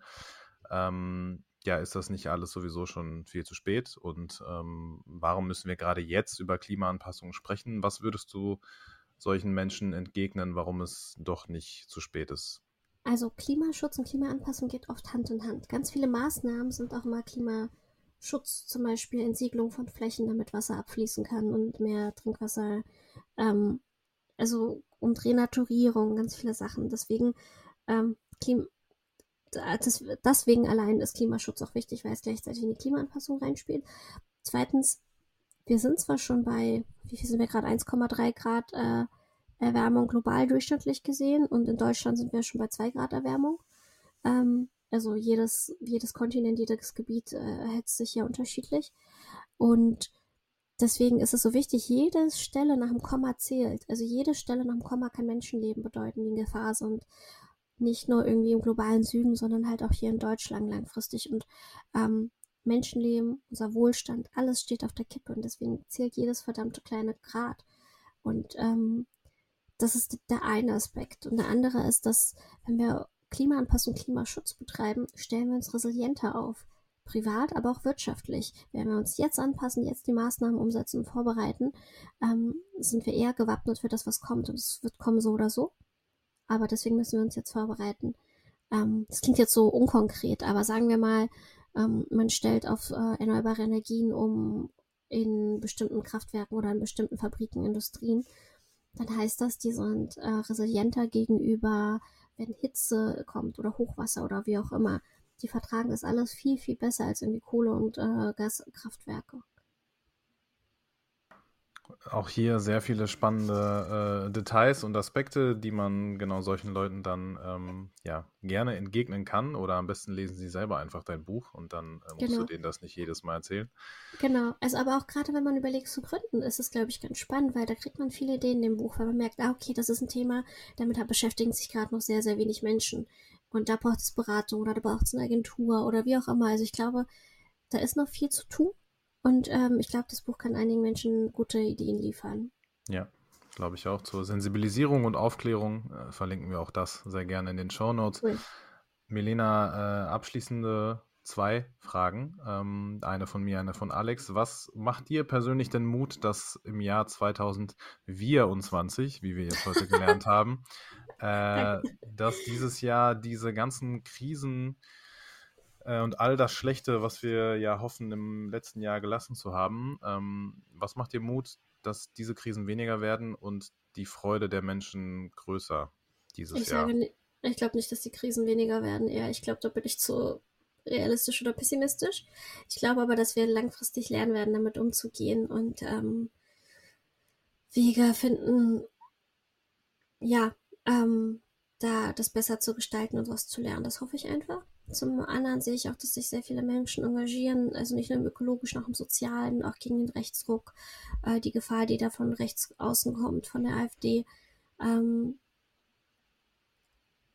ähm, ja, ist das nicht alles sowieso schon viel zu spät? Und ähm, warum müssen wir gerade jetzt über Klimaanpassung sprechen? Was würdest du solchen Menschen entgegnen, warum es doch nicht zu spät ist? Also Klimaschutz und Klimaanpassung geht oft Hand in Hand. Ganz viele Maßnahmen sind auch mal Klimaschutz, zum Beispiel Entsiegelung von Flächen, damit Wasser abfließen kann und mehr Trinkwasser, ähm, also und Renaturierung, ganz viele Sachen. Deswegen ähm, Klim das, deswegen allein ist Klimaschutz auch wichtig, weil es gleichzeitig in die Klimaanpassung reinspielt. Zweitens, wir sind zwar schon bei, wie viel sind wir gerade, 1,3 Grad äh, Erwärmung global durchschnittlich gesehen und in Deutschland sind wir schon bei 2 Grad Erwärmung. Ähm, also jedes, jedes Kontinent, jedes Gebiet äh, sich ja unterschiedlich. Und deswegen ist es so wichtig, jede Stelle nach dem Komma zählt. Also jede Stelle nach dem Komma kann Menschenleben bedeuten, die in Gefahr sind nicht nur irgendwie im globalen Süden, sondern halt auch hier in Deutschland langfristig. Und ähm, Menschenleben, unser Wohlstand, alles steht auf der Kippe und deswegen zählt jedes verdammte kleine Grad. Und ähm, das ist der eine Aspekt. Und der andere ist, dass wenn wir Klimaanpassung, Klimaschutz betreiben, stellen wir uns resilienter auf. Privat, aber auch wirtschaftlich. Wenn wir uns jetzt anpassen, jetzt die Maßnahmen umsetzen und vorbereiten, ähm, sind wir eher gewappnet für das, was kommt. Und es wird kommen so oder so aber deswegen müssen wir uns jetzt vorbereiten. Ähm, das klingt jetzt so unkonkret, aber sagen wir mal, ähm, man stellt auf äh, erneuerbare Energien um in bestimmten Kraftwerken oder in bestimmten Fabriken, Industrien, dann heißt das, die sind äh, resilienter gegenüber, wenn Hitze kommt oder Hochwasser oder wie auch immer. Die vertragen das alles viel, viel besser als irgendwie Kohle- und äh, Gaskraftwerke auch hier sehr viele spannende äh, Details und Aspekte, die man genau solchen Leuten dann ähm, ja gerne entgegnen kann. Oder am besten lesen sie selber einfach dein Buch und dann äh, musst genau. du denen das nicht jedes Mal erzählen. Genau, also aber auch gerade wenn man überlegt zu gründen, ist es, glaube ich, ganz spannend, weil da kriegt man viele Ideen in dem Buch, weil man merkt, ah, okay, das ist ein Thema, damit beschäftigen sich gerade noch sehr, sehr wenig Menschen. Und da braucht es Beratung oder da braucht es eine Agentur oder wie auch immer. Also ich glaube, da ist noch viel zu tun. Und ähm, ich glaube, das Buch kann einigen Menschen gute Ideen liefern. Ja, glaube ich auch. Zur Sensibilisierung und Aufklärung äh, verlinken wir auch das sehr gerne in den Show Notes. Cool. Milena, äh, abschließende zwei Fragen. Ähm, eine von mir, eine von Alex. Was macht dir persönlich denn Mut, dass im Jahr 2024, wie wir jetzt heute gelernt [laughs] haben, äh, dass dieses Jahr diese ganzen Krisen äh, und all das Schlechte, was wir ja hoffen, im letzten Jahr gelassen zu haben. Ähm, was macht dir Mut, dass diese Krisen weniger werden und die Freude der Menschen größer dieses ich Jahr? Sage, ich glaube nicht, dass die Krisen weniger werden. Eher, ich glaube, da bin ich zu realistisch oder pessimistisch. Ich glaube aber, dass wir langfristig lernen werden, damit umzugehen und ähm, Wege finden, ja, ähm, da das besser zu gestalten und was zu lernen. Das hoffe ich einfach. Zum anderen sehe ich auch, dass sich sehr viele Menschen engagieren, also nicht nur im ökologischen, auch im sozialen, auch gegen den Rechtsruck, äh, die Gefahr, die da von rechts außen kommt, von der AfD. Ähm,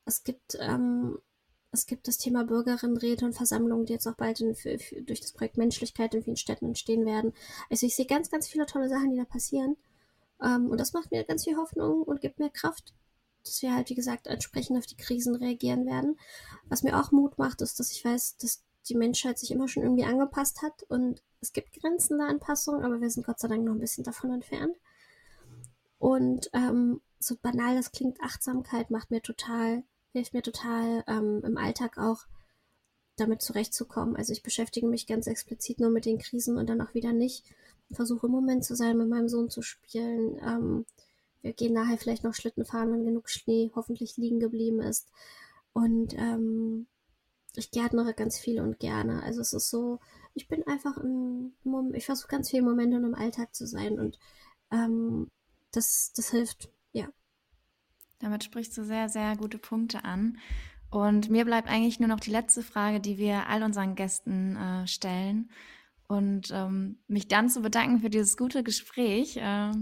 es gibt ähm, es gibt das Thema Bürgerinnenräte und Versammlungen, die jetzt auch bald in, für, für, durch das Projekt Menschlichkeit in vielen Städten entstehen werden. Also ich sehe ganz, ganz viele tolle Sachen, die da passieren. Ähm, und das macht mir ganz viel Hoffnung und gibt mir Kraft dass wir halt, wie gesagt, entsprechend auf die Krisen reagieren werden. Was mir auch Mut macht, ist, dass ich weiß, dass die Menschheit sich immer schon irgendwie angepasst hat und es gibt Grenzen der Anpassung, aber wir sind Gott sei Dank noch ein bisschen davon entfernt. Und ähm, so banal das klingt, Achtsamkeit macht mir total, hilft mir total ähm, im Alltag auch damit zurechtzukommen. Also ich beschäftige mich ganz explizit nur mit den Krisen und dann auch wieder nicht. Versuche im Moment zu sein, mit meinem Sohn zu spielen, ähm, wir gehen nachher vielleicht noch Schlitten fahren, wenn genug Schnee hoffentlich liegen geblieben ist. Und ähm, ich gärtnere ganz viel und gerne. Also es ist so, ich bin einfach im ich versuche ganz viele Momente im Alltag zu sein und ähm, das, das hilft, ja. Damit sprichst du sehr, sehr gute Punkte an. Und mir bleibt eigentlich nur noch die letzte Frage, die wir all unseren Gästen äh, stellen. Und ähm, mich dann zu bedanken für dieses gute Gespräch. Äh,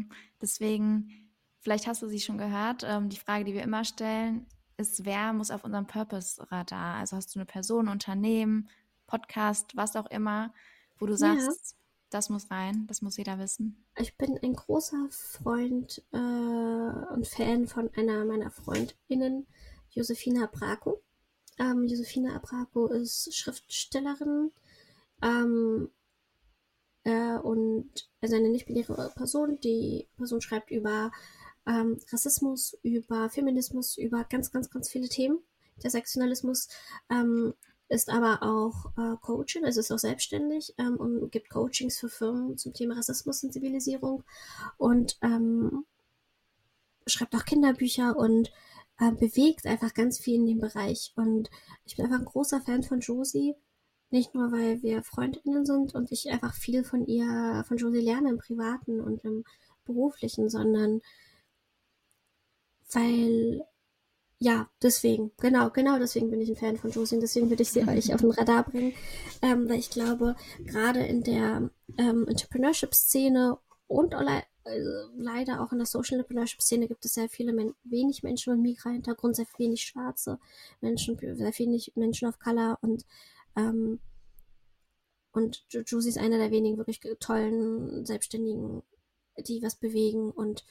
deswegen Vielleicht hast du sie schon gehört. Ähm, die Frage, die wir immer stellen, ist, wer muss auf unserem Purpose-Radar? Also hast du eine Person, Unternehmen, Podcast, was auch immer, wo du sagst, ja. das muss rein, das muss jeder wissen? Ich bin ein großer Freund äh, und Fan von einer meiner FreundInnen, Josefina Braco. Ähm, Josefina Abraco ist Schriftstellerin ähm, äh, und also eine nicht-binäre Person. Die Person schreibt über ähm, Rassismus, über Feminismus, über ganz, ganz, ganz viele Themen. Der Sektionalismus ähm, ist aber auch äh, Coaching, also ist auch selbstständig ähm, und gibt Coachings für Firmen zum Thema Rassismus-Sensibilisierung und ähm, schreibt auch Kinderbücher und äh, bewegt einfach ganz viel in dem Bereich. Und ich bin einfach ein großer Fan von Josie. Nicht nur, weil wir Freundinnen sind und ich einfach viel von ihr, von Josie lerne im Privaten und im Beruflichen, sondern weil, ja, deswegen, genau, genau deswegen bin ich ein Fan von Josie und deswegen würde ich sie euch auf den Radar bringen, ähm, weil ich glaube, gerade in der ähm, Entrepreneurship-Szene und also leider auch in der Social Entrepreneurship Szene gibt es sehr viele, Men wenig Menschen mit Migra-Hintergrund, sehr wenig schwarze Menschen, sehr wenig Menschen of Color und ähm, und Juicy ist einer der wenigen wirklich tollen Selbstständigen, die was bewegen und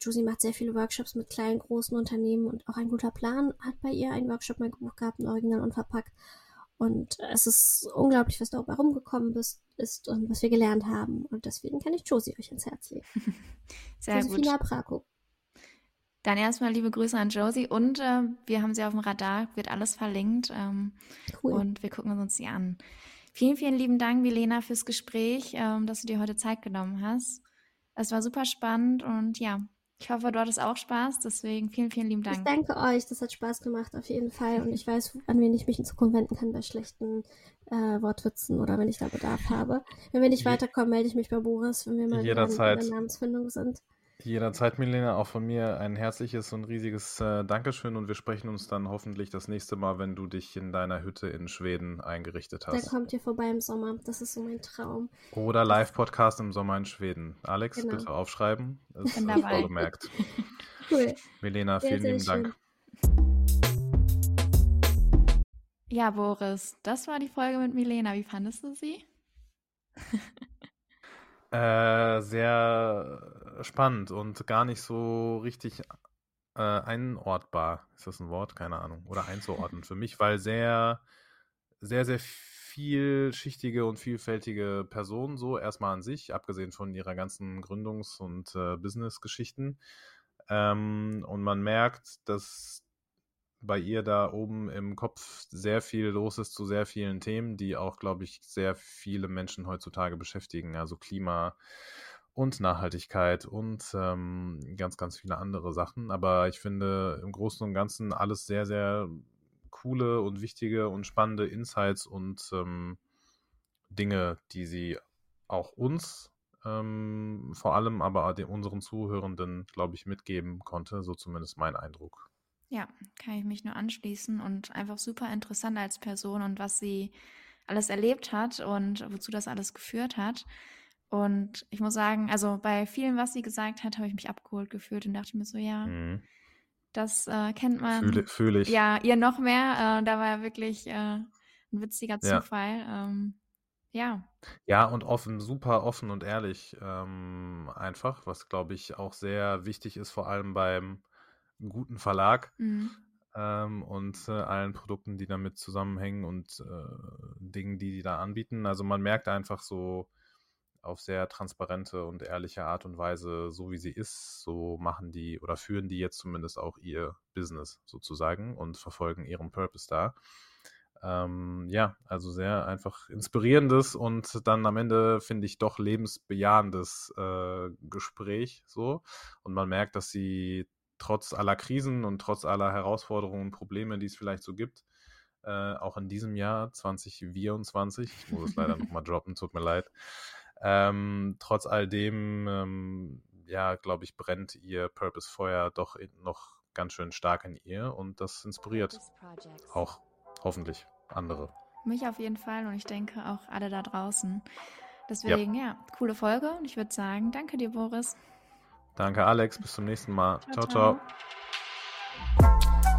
Juicy macht sehr viele Workshops mit kleinen, großen Unternehmen und auch ein guter Plan hat bei ihr einen Workshop mal gebucht gehabt, ein Original unverpackt und es ist unglaublich, was dabei rumgekommen bist, ist und was wir gelernt haben. Und deswegen kann ich Josie euch ins Herz legen. [laughs] Sehr Josefina gut. Braco. Dann erstmal liebe Grüße an Josie und äh, wir haben sie auf dem Radar, wird alles verlinkt ähm, cool. und wir gucken uns sie an. Vielen, vielen lieben Dank, Milena, fürs Gespräch, ähm, dass du dir heute Zeit genommen hast. Es war super spannend und ja, ich hoffe, du hattest auch Spaß, deswegen vielen, vielen lieben Dank. Ich danke euch, das hat Spaß gemacht auf jeden Fall und ich weiß, an wen ich mich in Zukunft wenden kann bei schlechten äh, Wortwitzen oder wenn ich da Bedarf habe. Wenn wir nicht weiterkommen, melde ich mich bei Boris, wenn wir mal in der Namensfindung sind. Jederzeit, Milena, auch von mir ein herzliches und riesiges äh, Dankeschön und wir sprechen uns dann hoffentlich das nächste Mal, wenn du dich in deiner Hütte in Schweden eingerichtet hast. Dann kommt ihr vorbei im Sommer, das ist so mein Traum. Oder Live-Podcast im Sommer in Schweden. Alex, genau. bitte aufschreiben. Es ist dabei. gemerkt. [laughs] cool. Milena, vielen sehr, lieben Dank. Ja, Boris, das war die Folge mit Milena. Wie fandest du sie? Äh, sehr spannend und gar nicht so richtig äh, einordbar. Ist das ein Wort? Keine Ahnung. Oder einzuordnen für mich, weil sehr, sehr, sehr vielschichtige und vielfältige Person so erstmal an sich, abgesehen von ihrer ganzen Gründungs- und äh, Business-Geschichten. Ähm, und man merkt, dass bei ihr da oben im Kopf sehr viel los ist zu sehr vielen Themen, die auch, glaube ich, sehr viele Menschen heutzutage beschäftigen. Also Klima und Nachhaltigkeit und ähm, ganz, ganz viele andere Sachen. Aber ich finde im Großen und Ganzen alles sehr, sehr coole und wichtige und spannende Insights und ähm, Dinge, die sie auch uns ähm, vor allem aber den, unseren Zuhörenden, glaube ich, mitgeben konnte. So zumindest mein Eindruck. Ja, kann ich mich nur anschließen und einfach super interessant als Person und was sie alles erlebt hat und wozu das alles geführt hat. Und ich muss sagen, also bei vielen, was sie gesagt hat, habe ich mich abgeholt gefühlt und dachte mir so, ja, mhm. das äh, kennt man. Fühle, fühle ich. Ja, ihr noch mehr. Äh, da war ja wirklich äh, ein witziger Zufall. Ja. Ähm, ja. Ja, und offen, super offen und ehrlich ähm, einfach, was glaube ich auch sehr wichtig ist, vor allem beim guten Verlag mhm. ähm, und äh, allen Produkten, die damit zusammenhängen und äh, Dingen, die die da anbieten. Also man merkt einfach so auf sehr transparente und ehrliche Art und Weise, so wie sie ist, so machen die oder führen die jetzt zumindest auch ihr Business sozusagen und verfolgen ihren Purpose da. Ähm, ja, also sehr einfach inspirierendes und dann am Ende finde ich doch lebensbejahendes äh, Gespräch so. Und man merkt, dass sie trotz aller Krisen und trotz aller Herausforderungen und Probleme, die es vielleicht so gibt, äh, auch in diesem Jahr 2024, ich muss es leider nochmal droppen, tut mir leid, ähm, trotz all dem, ähm, ja, glaube ich, brennt ihr Purpose-Feuer doch noch ganz schön stark in ihr und das inspiriert auch hoffentlich andere. Mich auf jeden Fall und ich denke auch alle da draußen. Deswegen, ja, ja coole Folge und ich würde sagen, danke dir, Boris. Danke, Alex. Bis zum nächsten Mal. ciao. ciao. ciao.